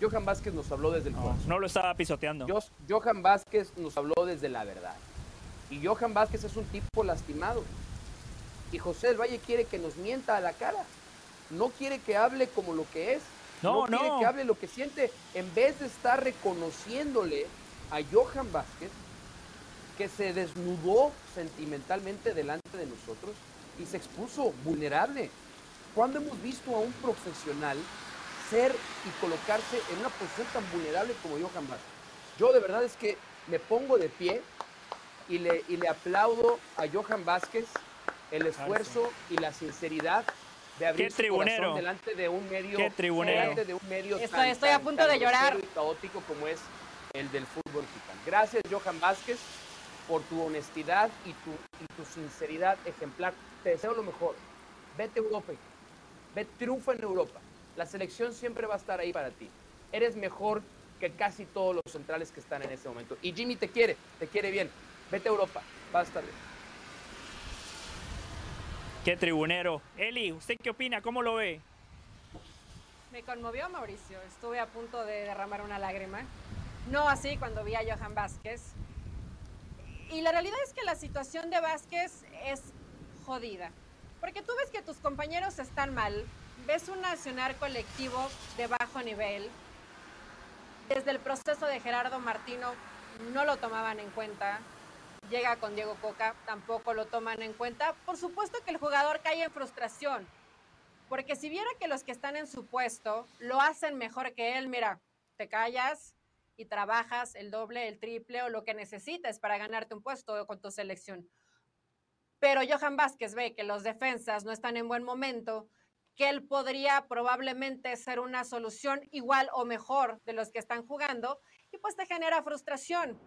Johan Vázquez nos habló desde el No, corazón. no lo estaba pisoteando. Jo- Johan Vázquez nos habló desde la verdad. Y Johan Vázquez es un tipo lastimado. Y José del Valle quiere que nos mienta a la cara. No quiere que hable como lo que es. No, quiere no. que hable lo que siente. En vez de estar reconociéndole a Johan Vázquez que se desnudó sentimentalmente delante de nosotros y se expuso vulnerable. ¿Cuándo hemos visto a un profesional ser y colocarse en una posición tan vulnerable como Johan Vázquez? Yo de verdad es que me pongo de pie y le, y le aplaudo a Johan Vázquez el esfuerzo y la sinceridad de abrir Qué tribunero. delante de un medio Qué tribunero. delante de un medio Estoy- tan- estoy a punto tan de llorar. y caótico como es el del fútbol mexicano. Gracias Johan Vázquez por tu honestidad y tu, y tu sinceridad ejemplar. Te deseo lo mejor. Vete a Europa. Ve, triunfa en Europa. La selección siempre va a estar ahí para ti. Eres mejor que casi todos los centrales que están en ese momento. Y Jimmy te quiere, te quiere bien. Vete a Europa, va a estar bien. Qué tribunero. Eli, ¿usted qué opina? ¿Cómo lo ve? Me conmovió Mauricio, estuve a punto de derramar una lágrima. No así cuando vi a Johan Vázquez. Y la realidad es que la situación de Vázquez es jodida. Porque tú ves que tus compañeros están mal, ves un accionar colectivo de bajo nivel. Desde el proceso de Gerardo Martino no lo tomaban en cuenta. Llega con Diego Coca, tampoco lo toman en cuenta. Por supuesto que el jugador cae en frustración. Porque si viera que los que están en su puesto lo hacen mejor que él, mira, te callas y trabajas el doble, el triple o lo que necesites para ganarte un puesto con tu selección. Pero Johan Vázquez ve que los defensas no están en buen momento, que él podría probablemente ser una solución igual o mejor de los que están jugando y pues te genera frustración.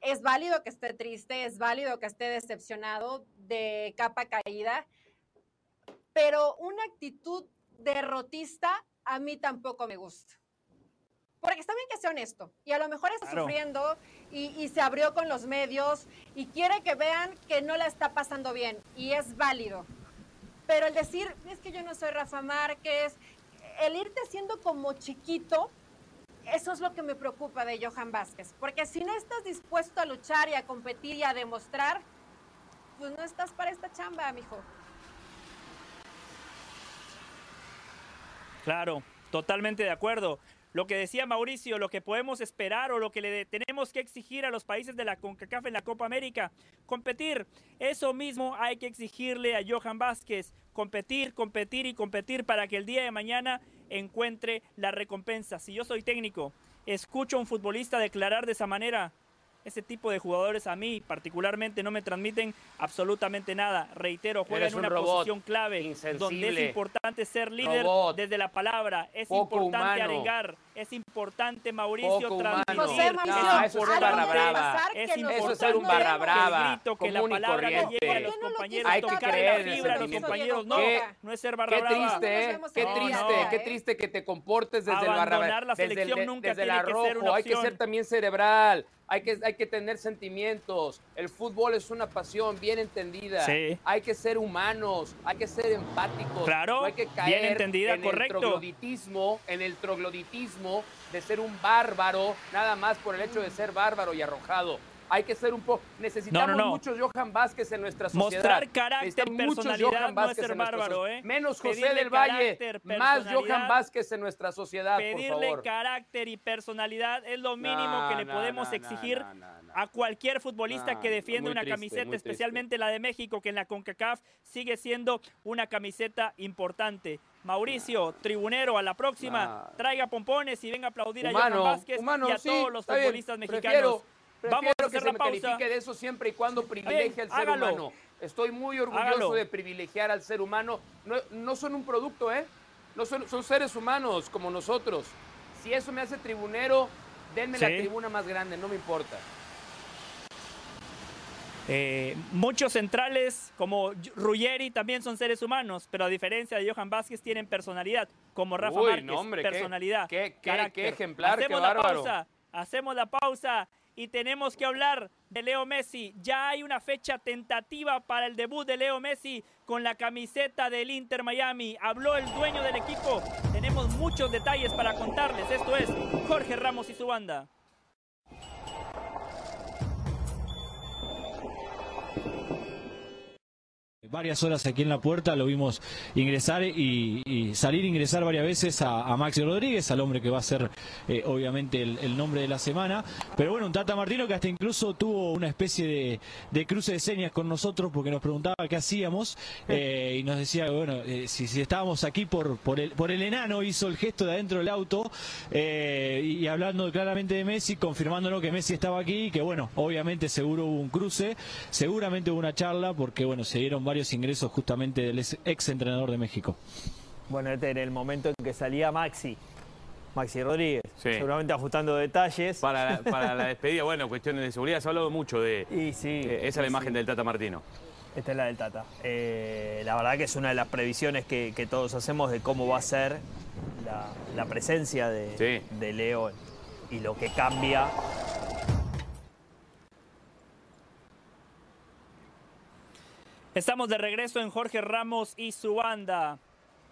Es válido que esté triste, es válido que esté decepcionado de capa caída, pero una actitud derrotista a mí tampoco me gusta. Porque está bien que sea honesto y a lo mejor está Claro. sufriendo y, y se abrió con los medios y quiere que vean que no la está pasando bien y es válido. Pero el decir, es que yo no soy Rafa Márquez, el irte siendo como chiquito, eso es lo que me preocupa de Johan Vázquez. Porque si no estás dispuesto a luchar y a competir y a demostrar, pues no estás para esta chamba, mijo. Claro, totalmente de acuerdo. Lo que decía Mauricio, lo que podemos esperar o lo que le tenemos que exigir a los países de la CONCACAF en la Copa América, competir. Eso mismo hay que exigirle a Johan Vázquez, competir, competir y competir para que el día de mañana encuentre la recompensa. Si yo soy técnico, escucho a un futbolista declarar de esa manera, ese tipo de jugadores a mí particularmente no me transmiten absolutamente nada. Reitero, juega Eres en un una robot, posición clave donde es importante ser líder robot, desde la palabra, es importante humano. arengar, es importante, Mauricio, Poco transmitir. José que Mauricio, es brava. Es ser un barra brava. que el grito, que la palabra que corriente. llegue a ¿Por los qué no lo compañeros, Hay que creer la en el fibra a los sentimiento. compañeros. No, Qué- no es ser barra Qué brava. triste, ¿eh? Qué triste, qué triste que te comportes desde el barra Abandonar la desde el- selección nunca desde el tiene que ser una arrojo. Hay que ser también cerebral. Hay que, hay que tener sentimientos. El fútbol es una pasión bien entendida. Sí. Hay que ser humanos, hay que ser empáticos. Claro, no hay que bien caer entendida, en correcto. el trogloditismo, en el trogloditismo de ser un bárbaro, nada más por el hecho de ser bárbaro y arrojado. Hay que ser un poco. Necesitamos no. muchos Johan Vázquez en nuestra sociedad. Mostrar carácter, personalidad, no es ser bárbaro. ¿eh? Menos José Pedirle del Valle, más Johan. Vázquez en nuestra sociedad, por Pedirle favor. carácter y personalidad es lo mínimo que le podemos exigir a cualquier futbolista que defiende una triste, camiseta, especialmente la de México, que en la CONCACAF sigue siendo una camiseta importante. Mauricio, tribunero, a la próxima, traiga pompones y venga a aplaudir a Johan Vázquez humano, y a sí, todos los bien. futbolistas mexicanos. Prefiero, Vamos a que hacer se la me pausa. califique de eso siempre y cuando privilegie al ser hágalo. humano. Estoy muy orgulloso Hágalo. de privilegiar al ser humano. No, no son un producto, ¿eh? No son, son seres humanos como nosotros. Si eso me hace tribunero, denme la tribuna más grande, no me importa. Eh, muchos centrales como Ruggeri también son seres humanos, pero a diferencia de Johan Vázquez tienen personalidad, como Rafa Uy, Márquez, no, hombre, qué- personalidad, qué- qué- qué ejemplar, qué hacemos la bárbaro. pausa, hacemos la pausa y tenemos que hablar de Leo Messi. Ya hay una fecha tentativa para el debut de Leo Messi con la camiseta del Inter Miami. Habló el dueño del equipo. Tenemos muchos detalles para contarles. Esto es Jorge Ramos y su banda. Varias horas aquí en la puerta, lo vimos ingresar y, y salir ingresar varias veces a, a Maxi Rodríguez, al hombre que va a ser eh, obviamente el, el nombre de la semana. Pero bueno, un Tata Martino que hasta incluso tuvo una especie de, de cruce de señas con nosotros porque nos preguntaba qué hacíamos eh, y nos decía bueno, eh, si, si estábamos aquí por, por, el, por el enano, hizo el gesto de adentro del auto eh, y hablando claramente de Messi, confirmándonos que Messi estaba aquí y que bueno, obviamente seguro hubo un cruce, seguramente hubo una charla porque bueno, se dieron varios ingresos justamente del ex, entrenador de México. Bueno, este era el momento en que salía Maxi, Maxi Rodríguez, Sí. seguramente ajustando detalles. Para la, para la despedida, bueno, cuestiones de seguridad, se ha hablado mucho de... Y sí, eh, esa es la imagen sí. del Tata Martino. Esta es la del Tata. Eh, la verdad que es una de las previsiones que, que todos hacemos de cómo va a ser la, la presencia de, Sí. de Leo y lo que cambia. Estamos de regreso en Jorge Ramos y su banda.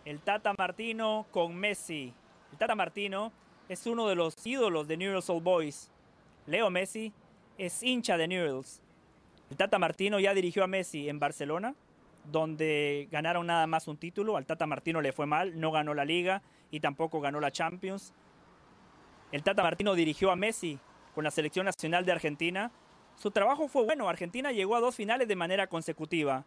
El Tata Martino con Messi. El Tata Martino es uno de los ídolos de Newell's Old Boys. Leo Messi es hincha de Newell's. El Tata Martino ya dirigió a Messi en Barcelona, donde ganaron nada más un título. Al Tata Martino le fue mal, no ganó la liga y tampoco ganó la Champions. El Tata Martino dirigió a Messi con la selección nacional de Argentina. Su trabajo fue bueno. Argentina llegó a dos finales de manera consecutiva.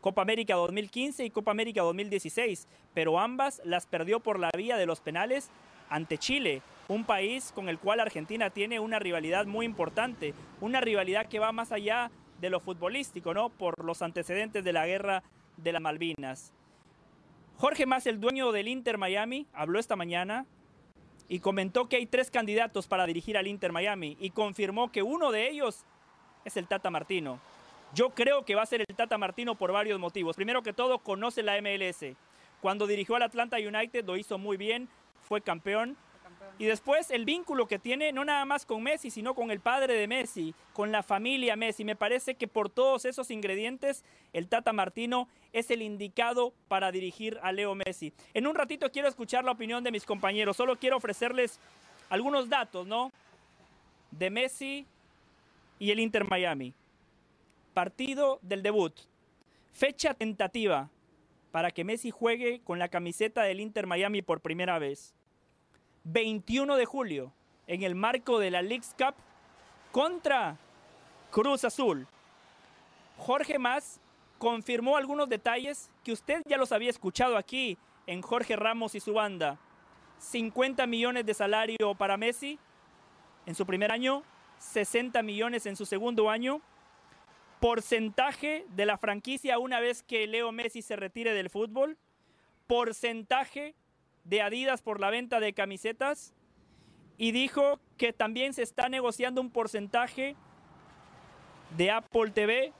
Copa América 2015 y Copa América 2016, pero ambas las perdió por la vía de los penales ante Chile, un país con el cual Argentina tiene una rivalidad muy importante, una rivalidad que va más allá de lo futbolístico, ¿no? Por los antecedentes de la guerra de las Malvinas. Jorge Mas, el dueño del Inter Miami, habló esta mañana y comentó que hay tres candidatos para dirigir al Inter Miami y confirmó que uno de ellos es el Tata Martino. Yo creo que va a ser el Tata Martino por varios motivos. Primero que todo, conoce la MLS. Cuando dirigió al Atlanta United lo hizo muy bien, fue campeón. Y después el vínculo que tiene, no nada más con Messi, sino con el padre de Messi, con la familia Messi. Me parece que por todos esos ingredientes, el Tata Martino es el indicado para dirigir a Leo Messi. En un ratito quiero escuchar la opinión de mis compañeros. Solo quiero ofrecerles algunos datos, ¿no? De Messi y el Inter Miami. Partido del debut. Fecha tentativa para que Messi juegue con la camiseta del Inter Miami por primera vez. 21 de julio, en el marco de la Leagues Cup contra Cruz Azul. Jorge Más confirmó algunos detalles que usted ya los había escuchado aquí en Jorge Ramos y su banda. 50 millones de salario para Messi en su primer año, 60 millones en su segundo año. Porcentaje de la franquicia una vez que Leo Messi se retire del fútbol. Porcentaje de Adidas por la venta de camisetas. y dijo que también se está negociando un porcentaje de Apple TV.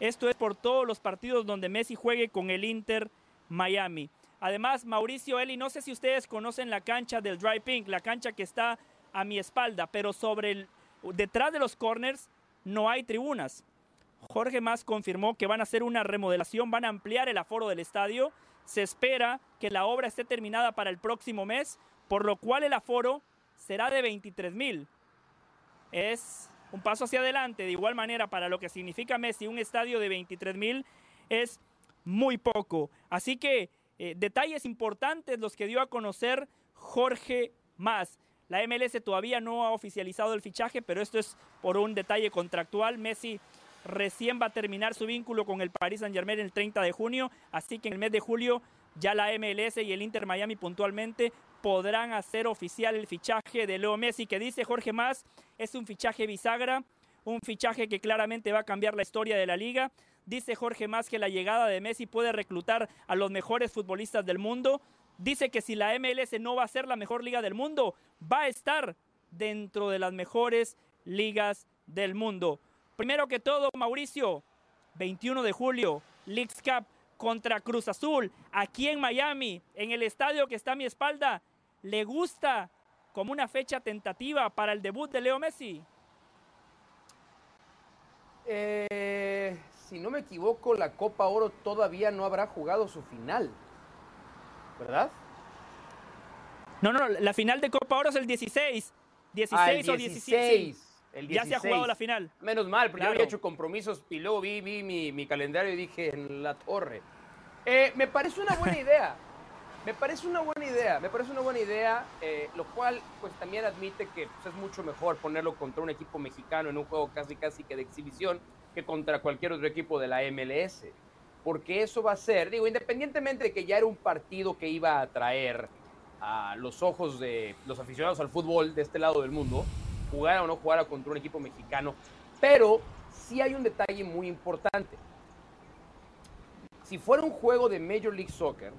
Esto es por todos los partidos donde Messi juegue con el Inter Miami. Además, Mauricio Eli, no sé si ustedes conocen la cancha del Dry Pink, la cancha que está a mi espalda, pero sobre el, detrás de los corners no hay tribunas. Jorge Más confirmó que van a hacer una remodelación, van a ampliar el aforo del estadio. Se espera que la obra esté terminada para el próximo mes, por lo cual el aforo será de 23 mil. Es un paso hacia adelante. De igual manera, para lo que significa Messi, un estadio de 23 mil es muy poco. Así que eh, detalles importantes los que dio a conocer Jorge Más. La MLS todavía no ha oficializado el fichaje, pero esto es por un detalle contractual. Messi recién va a terminar su vínculo con el Paris Saint Germain el 30 de junio, así que en el mes de julio ya la MLS y el Inter Miami puntualmente podrán hacer oficial el fichaje de Leo Messi, que dice Jorge Más, es un fichaje bisagra, un fichaje que claramente va a cambiar la historia de la liga. Dice Jorge Más que la llegada de Messi puede reclutar a los mejores futbolistas del mundo. Dice que si la MLS no va a ser la mejor liga del mundo, va a estar dentro de las mejores ligas del mundo. Primero que todo, Mauricio, 21 de julio, Leagues Cup contra Cruz Azul, aquí en Miami, en el estadio que está a mi espalda. ¿Le gusta como una fecha tentativa para el debut de Leo Messi? Eh, si no me equivoco, la Copa Oro todavía no habrá jugado su final. ¿Verdad? No, no, la final de Copa Oro es el 16. 16 o 16. Ya se ha jugado la final. Menos mal, porque yo había hecho compromisos y luego vi, vi mi, mi, calendario y dije en la torre. Eh, me parece una buena idea. Me parece una buena idea, me parece una buena idea, eh, lo cual pues también admite que pues, es mucho mejor ponerlo contra un equipo mexicano en un juego casi casi que de exhibición que contra cualquier otro equipo de la MLS, porque eso va a ser, digo, independientemente de que ya era un partido que iba a atraer a los ojos de los aficionados al fútbol de este lado del mundo, jugara o no jugara contra un equipo mexicano, pero sí hay un detalle muy importante. Si fuera un juego de Major League Soccer,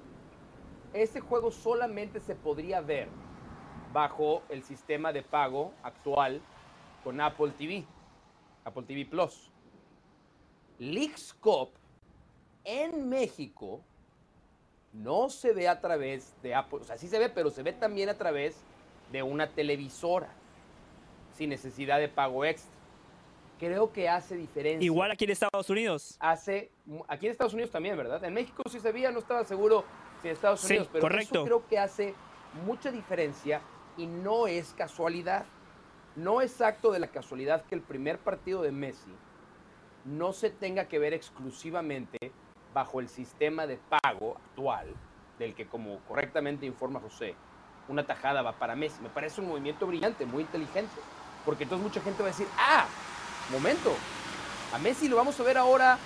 este juego solamente se podría ver bajo el sistema de pago actual con Apple TV, Apple TV Plus. Leagues Cup en México no se ve a través de Apple, o sea, sí se ve, pero se ve también a través de una televisora, sin necesidad de pago extra. Creo que hace diferencia. Igual aquí en Estados Unidos. Hace, aquí en Estados Unidos también, ¿verdad? En México sí se veía, no estaba seguro si en Estados Unidos, pero correcto. eso creo que hace mucha diferencia y no es casualidad. No es acto de la casualidad que el primer partido de Messi no se tenga que ver exclusivamente bajo el sistema de pago actual, del que como correctamente informa José, una tajada va para Messi. Me parece un movimiento brillante, muy inteligente, porque entonces mucha gente va a decir, ah, momento, a Messi lo vamos a ver ahora,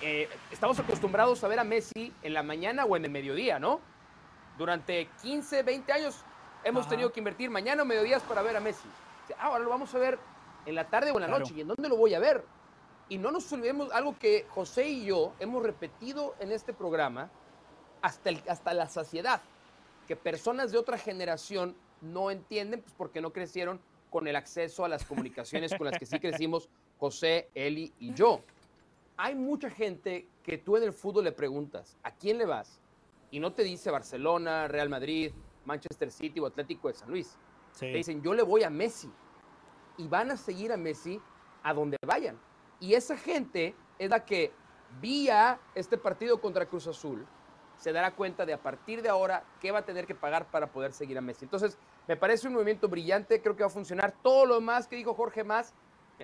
eh, estamos acostumbrados a ver a Messi en la mañana o en el mediodía, ¿no? Durante 15, 20 años hemos Ajá. tenido que invertir mañana o mediodías para ver a Messi. Ah, ahora lo vamos a ver en la tarde o en la Claro. noche. ¿Y en dónde lo voy a ver? Y no nos olvidemos algo que José y yo hemos repetido en este programa hasta, el- hasta la saciedad, que personas de otra generación no entienden pues, porque no crecieron con el acceso a las comunicaciones con las que sí crecimos José, Eli y yo. Hay mucha gente que tú en el fútbol le preguntas, ¿a quién le vas? Y no te dice Barcelona, Real Madrid, Manchester City o Atlético de San Luis. Sí. Te dicen, yo le voy a Messi. Y van a seguir a Messi a donde vayan. Y esa gente es la que, vía este partido contra Cruz Azul, se dará cuenta de a partir de ahora qué va a tener que pagar para poder seguir a Messi. Entonces, me parece un movimiento brillante, creo que va a funcionar. Todo lo más que dijo Jorge Más,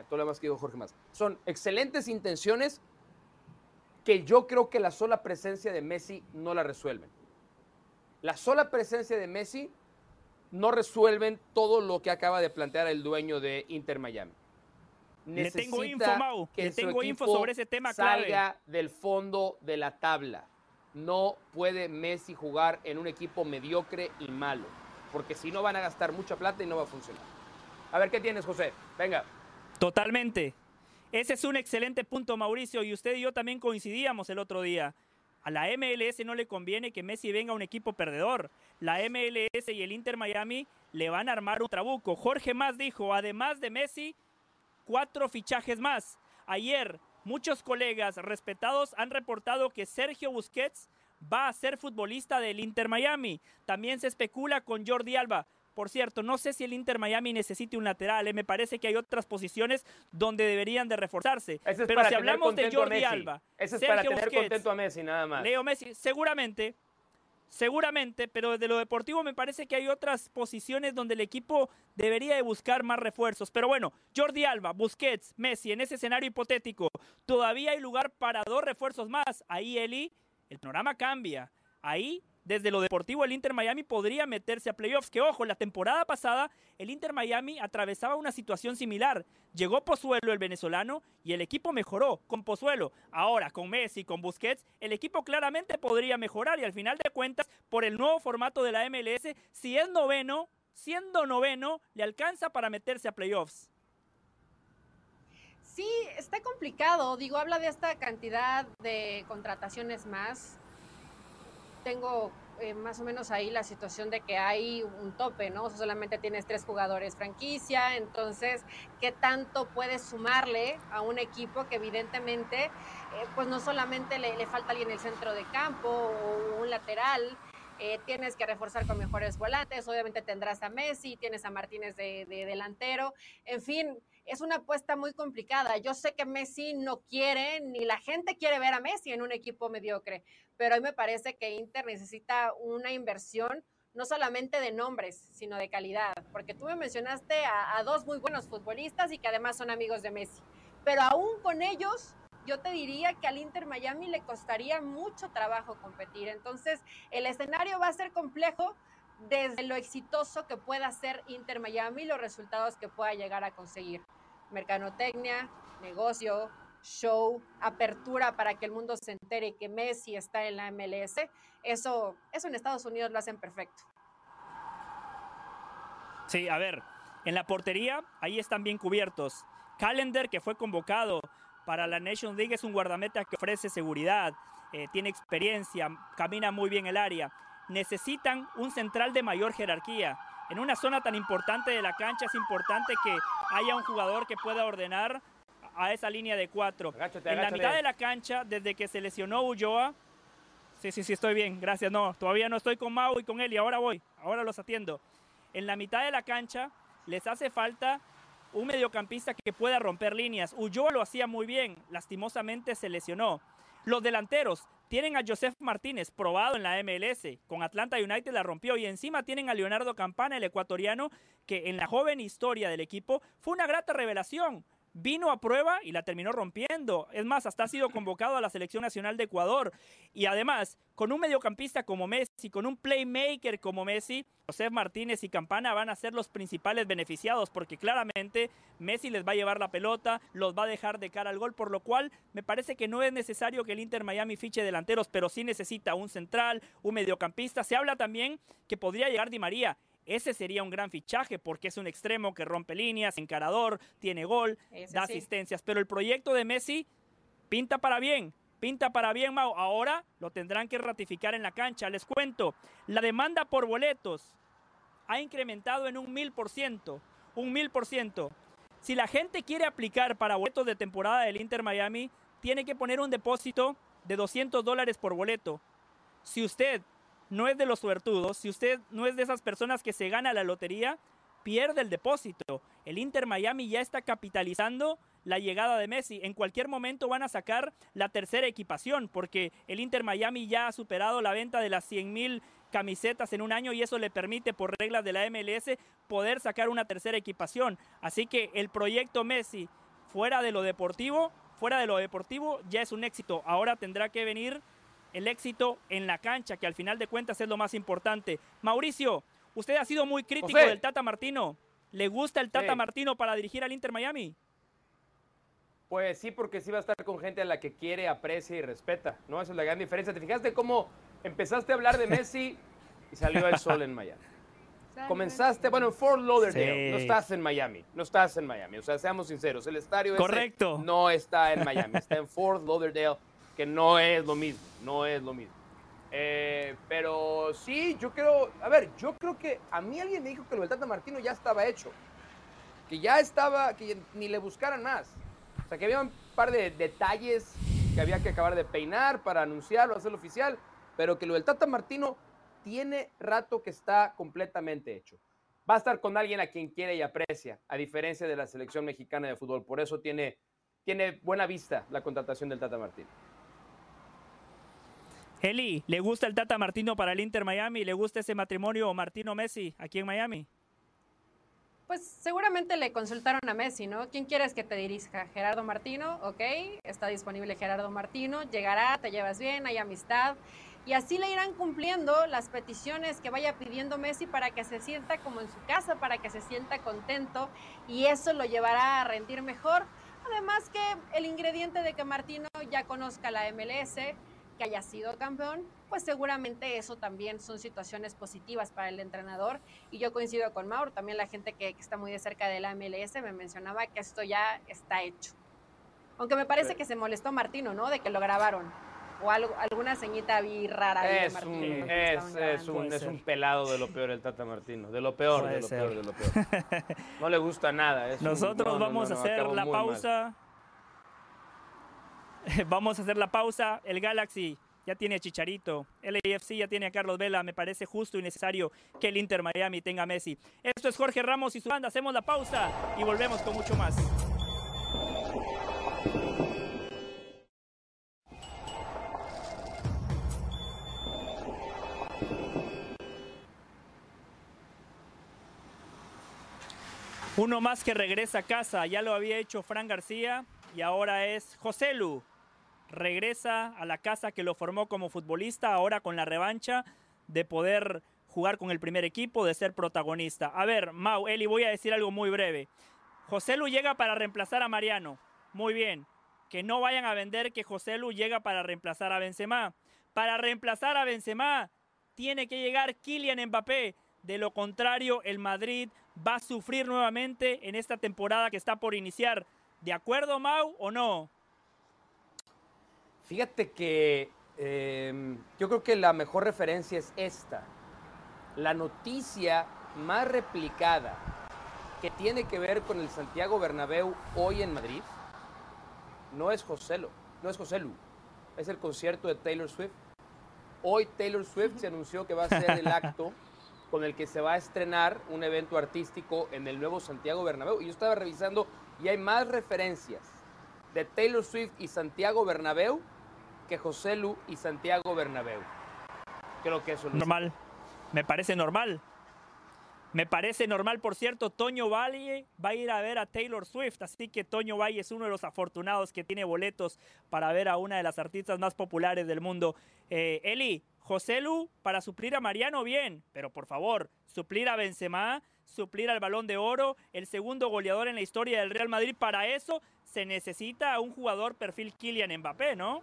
todo lo más que dijo Jorge Más, son excelentes intenciones que yo creo que la sola presencia de Messi no la resuelven. La sola presencia de Messi no resuelven todo lo que acaba de plantear el dueño de Inter Miami. Le tengo info, Mau. que Le tengo info sobre ese tema clave. salga del fondo de la tabla. No puede Messi jugar en un equipo mediocre y malo, porque si no van a gastar mucha plata y no va a funcionar. A ver, ¿qué tienes, José? Venga. Totalmente. Ese es un excelente punto, Mauricio, y usted y yo también coincidíamos el otro día. A la MLS no le conviene que Messi venga a un equipo perdedor. La MLS y el Inter Miami le van a armar un trabuco. Jorge Más dijo, además de Messi, cuatro fichajes más. Ayer, muchos colegas respetados han reportado que Sergio Busquets va a ser futbolista del Inter Miami. También se especula con Jordi Alba. Por cierto, no sé si el Inter Miami necesite un lateral. ¿eh? Me parece que hay otras posiciones donde deberían de reforzarse. Es Pero si hablamos de Jordi. Alba, Ese es Sergio para tener Busquets, contento a Messi, nada más. Leo Messi, seguramente, seguramente, pero desde lo deportivo me parece que hay otras posiciones donde el equipo debería de buscar más refuerzos. Pero bueno, Jordi Alba, Busquets, Messi, en ese escenario hipotético, todavía hay lugar para dos refuerzos más. Ahí, Eli, el panorama cambia. Ahí, desde lo deportivo, el Inter Miami podría meterse a playoffs. Que ojo, la temporada pasada, el Inter Miami atravesaba una situación similar. Llegó Pozuelo, el venezolano, y el equipo mejoró con Pozuelo. Ahora, con Messi, con Busquets, el equipo claramente podría mejorar. Y al final de cuentas, por el nuevo formato de la MLS, si es noveno, siendo noveno, le alcanza para meterse a playoffs. Sí, está complicado. Digo, habla de esta cantidad de contrataciones más. Tengo eh, más o menos ahí la situación de que hay un tope, ¿no? O sea, solamente tienes tres jugadores franquicia, entonces, ¿qué tanto puedes sumarle a un equipo que evidentemente, eh, pues no solamente le, falta alguien en el centro de campo o un lateral, eh, tienes que reforzar con mejores volantes, obviamente tendrás a Messi, tienes a Martínez de delantero, en fin, es una apuesta muy complicada. Yo sé que Messi no quiere, ni la gente quiere ver a Messi en un equipo mediocre, pero mí me parece que Inter necesita una inversión no solamente de nombres, sino de calidad, porque tú me mencionaste a, a dos muy buenos futbolistas y que además son amigos de Messi, pero aún con ellos yo te diría que al Inter Miami le costaría mucho trabajo competir. Entonces, el escenario va a ser complejo desde lo exitoso que pueda ser Inter Miami y los resultados que pueda llegar a conseguir. Mercadotecnia, negocio, show, apertura para que el mundo se entere que Messi está en la MLS, eso, eso en Estados Unidos lo hacen perfecto. Sí, a ver, en la portería ahí están bien cubiertos. Calendar, que fue convocado para la Nations League, es un guardameta que ofrece seguridad, eh, tiene experiencia, camina muy bien el área. Necesitan un central de mayor jerarquía. En una zona tan importante de la cancha es importante que haya un jugador que pueda ordenar a esa línea de cuatro. Agáchate, en la mitad de la cancha, desde que se lesionó Ulloa, sí, sí, sí, estoy bien, gracias. No, todavía no estoy con Mau y con él y ahora voy, ahora los atiendo. En la mitad de la cancha les hace falta un mediocampista que pueda romper líneas. Ulloa lo hacía muy bien, lastimosamente se lesionó. Los delanteros tienen a Joseph Martínez, probado en la MLS. Con Atlanta United la rompió y encima tienen a Leonardo Campana, el ecuatoriano, que en la joven historia del equipo fue una grata revelación. Vino a prueba y la terminó rompiendo. Es más, hasta ha sido convocado a la Selección Nacional de Ecuador. Y además, con un mediocampista como Messi, con un playmaker como Messi, José Martínez y Campana van a ser los principales beneficiados porque claramente Messi les va a llevar la pelota, los va a dejar de cara al gol, por lo cual me parece que no es necesario que el Inter Miami fiche delanteros, pero sí necesita un central, un mediocampista. Se habla también que podría llegar Di María. Ese sería un gran fichaje porque es un extremo que rompe líneas, encarador, tiene gol, Ese da sí. asistencias. Pero el proyecto de Messi pinta para bien, pinta para bien, Mau. Ahora lo tendrán que ratificar en la cancha. Les cuento, la demanda por boletos ha incrementado en un mil por ciento, un mil por ciento. Si la gente quiere aplicar para boletos de temporada del Inter Miami, tiene que poner un depósito de 200 dólares por boleto. Si usted no es de los suertudos, si usted no es de esas personas que se gana la lotería, pierde el depósito. El Inter Miami ya está capitalizando la llegada de Messi. En cualquier momento van a sacar la tercera equipación, porque el Inter Miami ya ha superado la venta de las 100 mil camisetas en un año y eso le permite, por reglas de la MLS, poder sacar una tercera equipación. Así que el proyecto Messi, fuera de lo deportivo, fuera de lo deportivo, ya es un éxito. Ahora tendrá que venir el éxito en la cancha, que al final de cuentas es lo más importante. Mauricio, usted ha sido muy crítico José. del Tata Martino. ¿Le gusta el Tata Sí. Martino para dirigir al Inter Miami? Pues sí, porque sí va a estar con gente a la que quiere, aprecia y respeta, ¿no? Esa es la gran diferencia. ¿Te fijaste cómo empezaste a hablar de Messi y salió el sol en Miami? Comenzaste, bueno, en Fort Lauderdale, Sí. no estás en Miami, no estás en Miami, o sea, seamos sinceros, el estadio ese Correcto. no está en Miami, está en Fort Lauderdale, no es lo mismo, no es lo mismo. Eh, pero sí, yo creo, a ver, yo creo que a mí alguien me dijo que lo del Tata Martino ya estaba hecho, que ya estaba, que ni le buscaran más. O sea, que había un par de detalles que había que acabar de peinar para anunciarlo, hacerlo oficial, pero que lo del Tata Martino tiene rato que está completamente hecho. Va a estar con alguien a quien quiere y aprecia, a diferencia de la selección mexicana de fútbol. Por eso tiene, tiene buena vista la contratación del Tata Martino. Eli, ¿le gusta el Tata Martino para el Inter Miami? ¿Le gusta ese matrimonio Martino-Messi aquí en Miami? Pues seguramente le consultaron a Messi, ¿no? ¿Quién quieres que te dirija? Gerardo Martino, ok, está disponible Gerardo Martino, llegará, te llevas bien, hay amistad. Y así le irán cumpliendo las peticiones que vaya pidiendo Messi para que se sienta como en su casa, para que se sienta contento y eso lo llevará a rendir mejor. Además que el ingrediente de que Martino ya conozca la MLS, que haya sido campeón, pues seguramente eso también son situaciones positivas para el entrenador. Y yo coincido con Mauro, también la gente que, está muy de cerca de la MLS me mencionaba que esto ya está hecho. Aunque me parece que se molestó Martino, ¿no? De que lo grabaron. O algo, alguna ceñita vi rara. Es, un, es, es, un, es, un, pelado de lo peor el Tata Martino. De lo peor, de lo peor, de lo peor. No le gusta nada. Nosotros vamos a hacer la pausa. Vamos a hacer la pausa. El Galaxy ya tiene a Chicharito. El AFC ya tiene a Carlos Vela. Me parece justo y necesario que el Inter Miami tenga a Messi. Esto es Jorge Ramos y su banda. Hacemos la pausa y volvemos con mucho más. Uno más que regresa a casa. Ya lo había hecho Fran García y ahora es José Lu regresa a la casa que lo formó como futbolista, ahora con la revancha de poder jugar con el primer equipo, de ser protagonista. A ver, Mau, Eli, voy a decir algo muy breve. José Lu llega para reemplazar a Mariano. Muy bien. Que no vayan a vender que José Lu llega para reemplazar a Benzema. Para reemplazar a Benzema tiene que llegar Kylian Mbappé. De lo contrario, el Madrid va a sufrir nuevamente en esta temporada que está por iniciar. ¿De acuerdo, Mau, o no? Fíjate que em, yo creo que la mejor referencia es esta. La noticia más replicada que tiene que ver con el Santiago Bernabéu hoy en Madrid no es José no es José Lu, es el concierto de Taylor Swift. Hoy Taylor Swift se anunció que va a ser el acto con el que se va a estrenar un evento artístico en el nuevo Santiago Bernabéu. Y yo estaba revisando y hay más referencias de Taylor Swift y Santiago Bernabéu que José Lu y Santiago Bernabéu. Creo que eso es normal. Me parece normal. Me parece normal, por cierto, Toño Valle va a ir a ver a Taylor Swift, así que Toño Valle es uno de los afortunados que tiene boletos para ver a una de las artistas más populares del mundo. Eh, Eli, José Lu, para suplir a Mariano, bien, pero por favor, suplir a Benzema, suplir al Balón de Oro, el segundo goleador en la historia del Real Madrid, para eso se necesita un jugador perfil Kylian Mbappé, ¿no?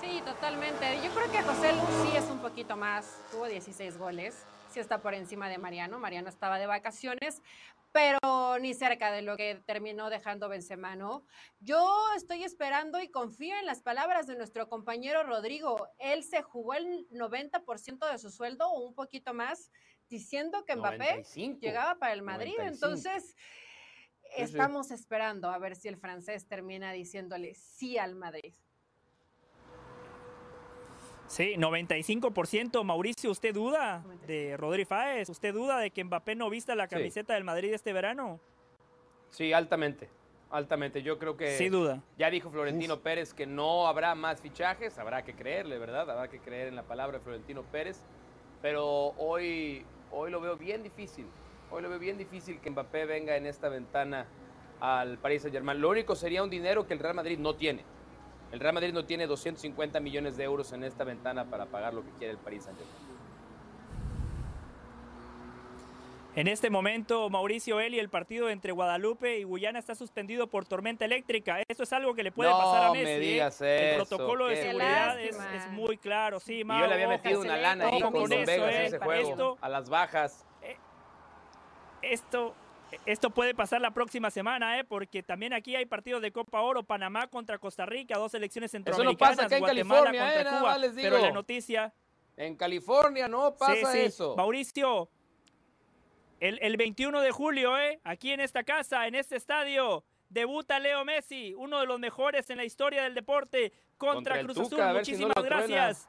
Sí, totalmente. Yo creo que José Lu sí es un poquito más, tuvo 16 goles, sí está por encima de Mariano, Mariano estaba de vacaciones, pero ni cerca de lo que terminó dejando Benzema, ¿no? Yo estoy esperando y confío en las palabras de nuestro compañero Rodrigo. Él se jugó el 90% de su sueldo o un poquito más diciendo que Mbappé llegaba para el Madrid, entonces estamos esperando a ver si el francés termina diciéndole sí al Madrid. Sí, 95%. Mauricio, ¿usted duda de Rodri Fáez? ¿Usted duda de que Mbappé no vista la camiseta del Madrid este verano? Sí, altamente. Altamente. Yo creo que. Sin duda. Ya dijo Florentino Pérez que no habrá más fichajes. Habrá que creerle, ¿verdad? Habrá que creer en la palabra de Florentino Pérez. Pero hoy, hoy lo veo bien difícil. Hoy lo veo bien difícil que Mbappé venga en esta ventana al Paris Saint-Germain. Lo único sería un dinero que el Real Madrid no tiene. El Real Madrid no tiene 250 millones de euros en esta ventana para pagar lo que quiere el Paris Saint-Germain. En este momento, Mauricio Eli, el partido entre Guadalupe y Guyana está suspendido por tormenta eléctrica. Eso es algo que le puede pasar a Messi. Me ¿eh? digas El protocolo de seguridad es, muy claro. Sí, y yo le había metido una lana ahí con, Vegas ¿eh? ese juego, a las bajas. Eh, esto, Esto puede pasar la próxima semana, ¿eh? porque también aquí hay partidos de Copa Oro, Panamá contra Costa Rica, dos selecciones no centroamericanas, en Guatemala contra eh, Cuba. Pero la noticia, En California no pasa sí, sí. eso. Mauricio, el, el 21 de julio, ¿eh? aquí en esta casa, en este estadio, debuta Leo Messi, uno de los mejores en la historia del deporte, contra, Cruz Tuca, Azul. si no Muchísimas lo truena. gracias.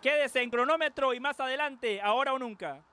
Quédese en cronómetro y más adelante, ahora o nunca.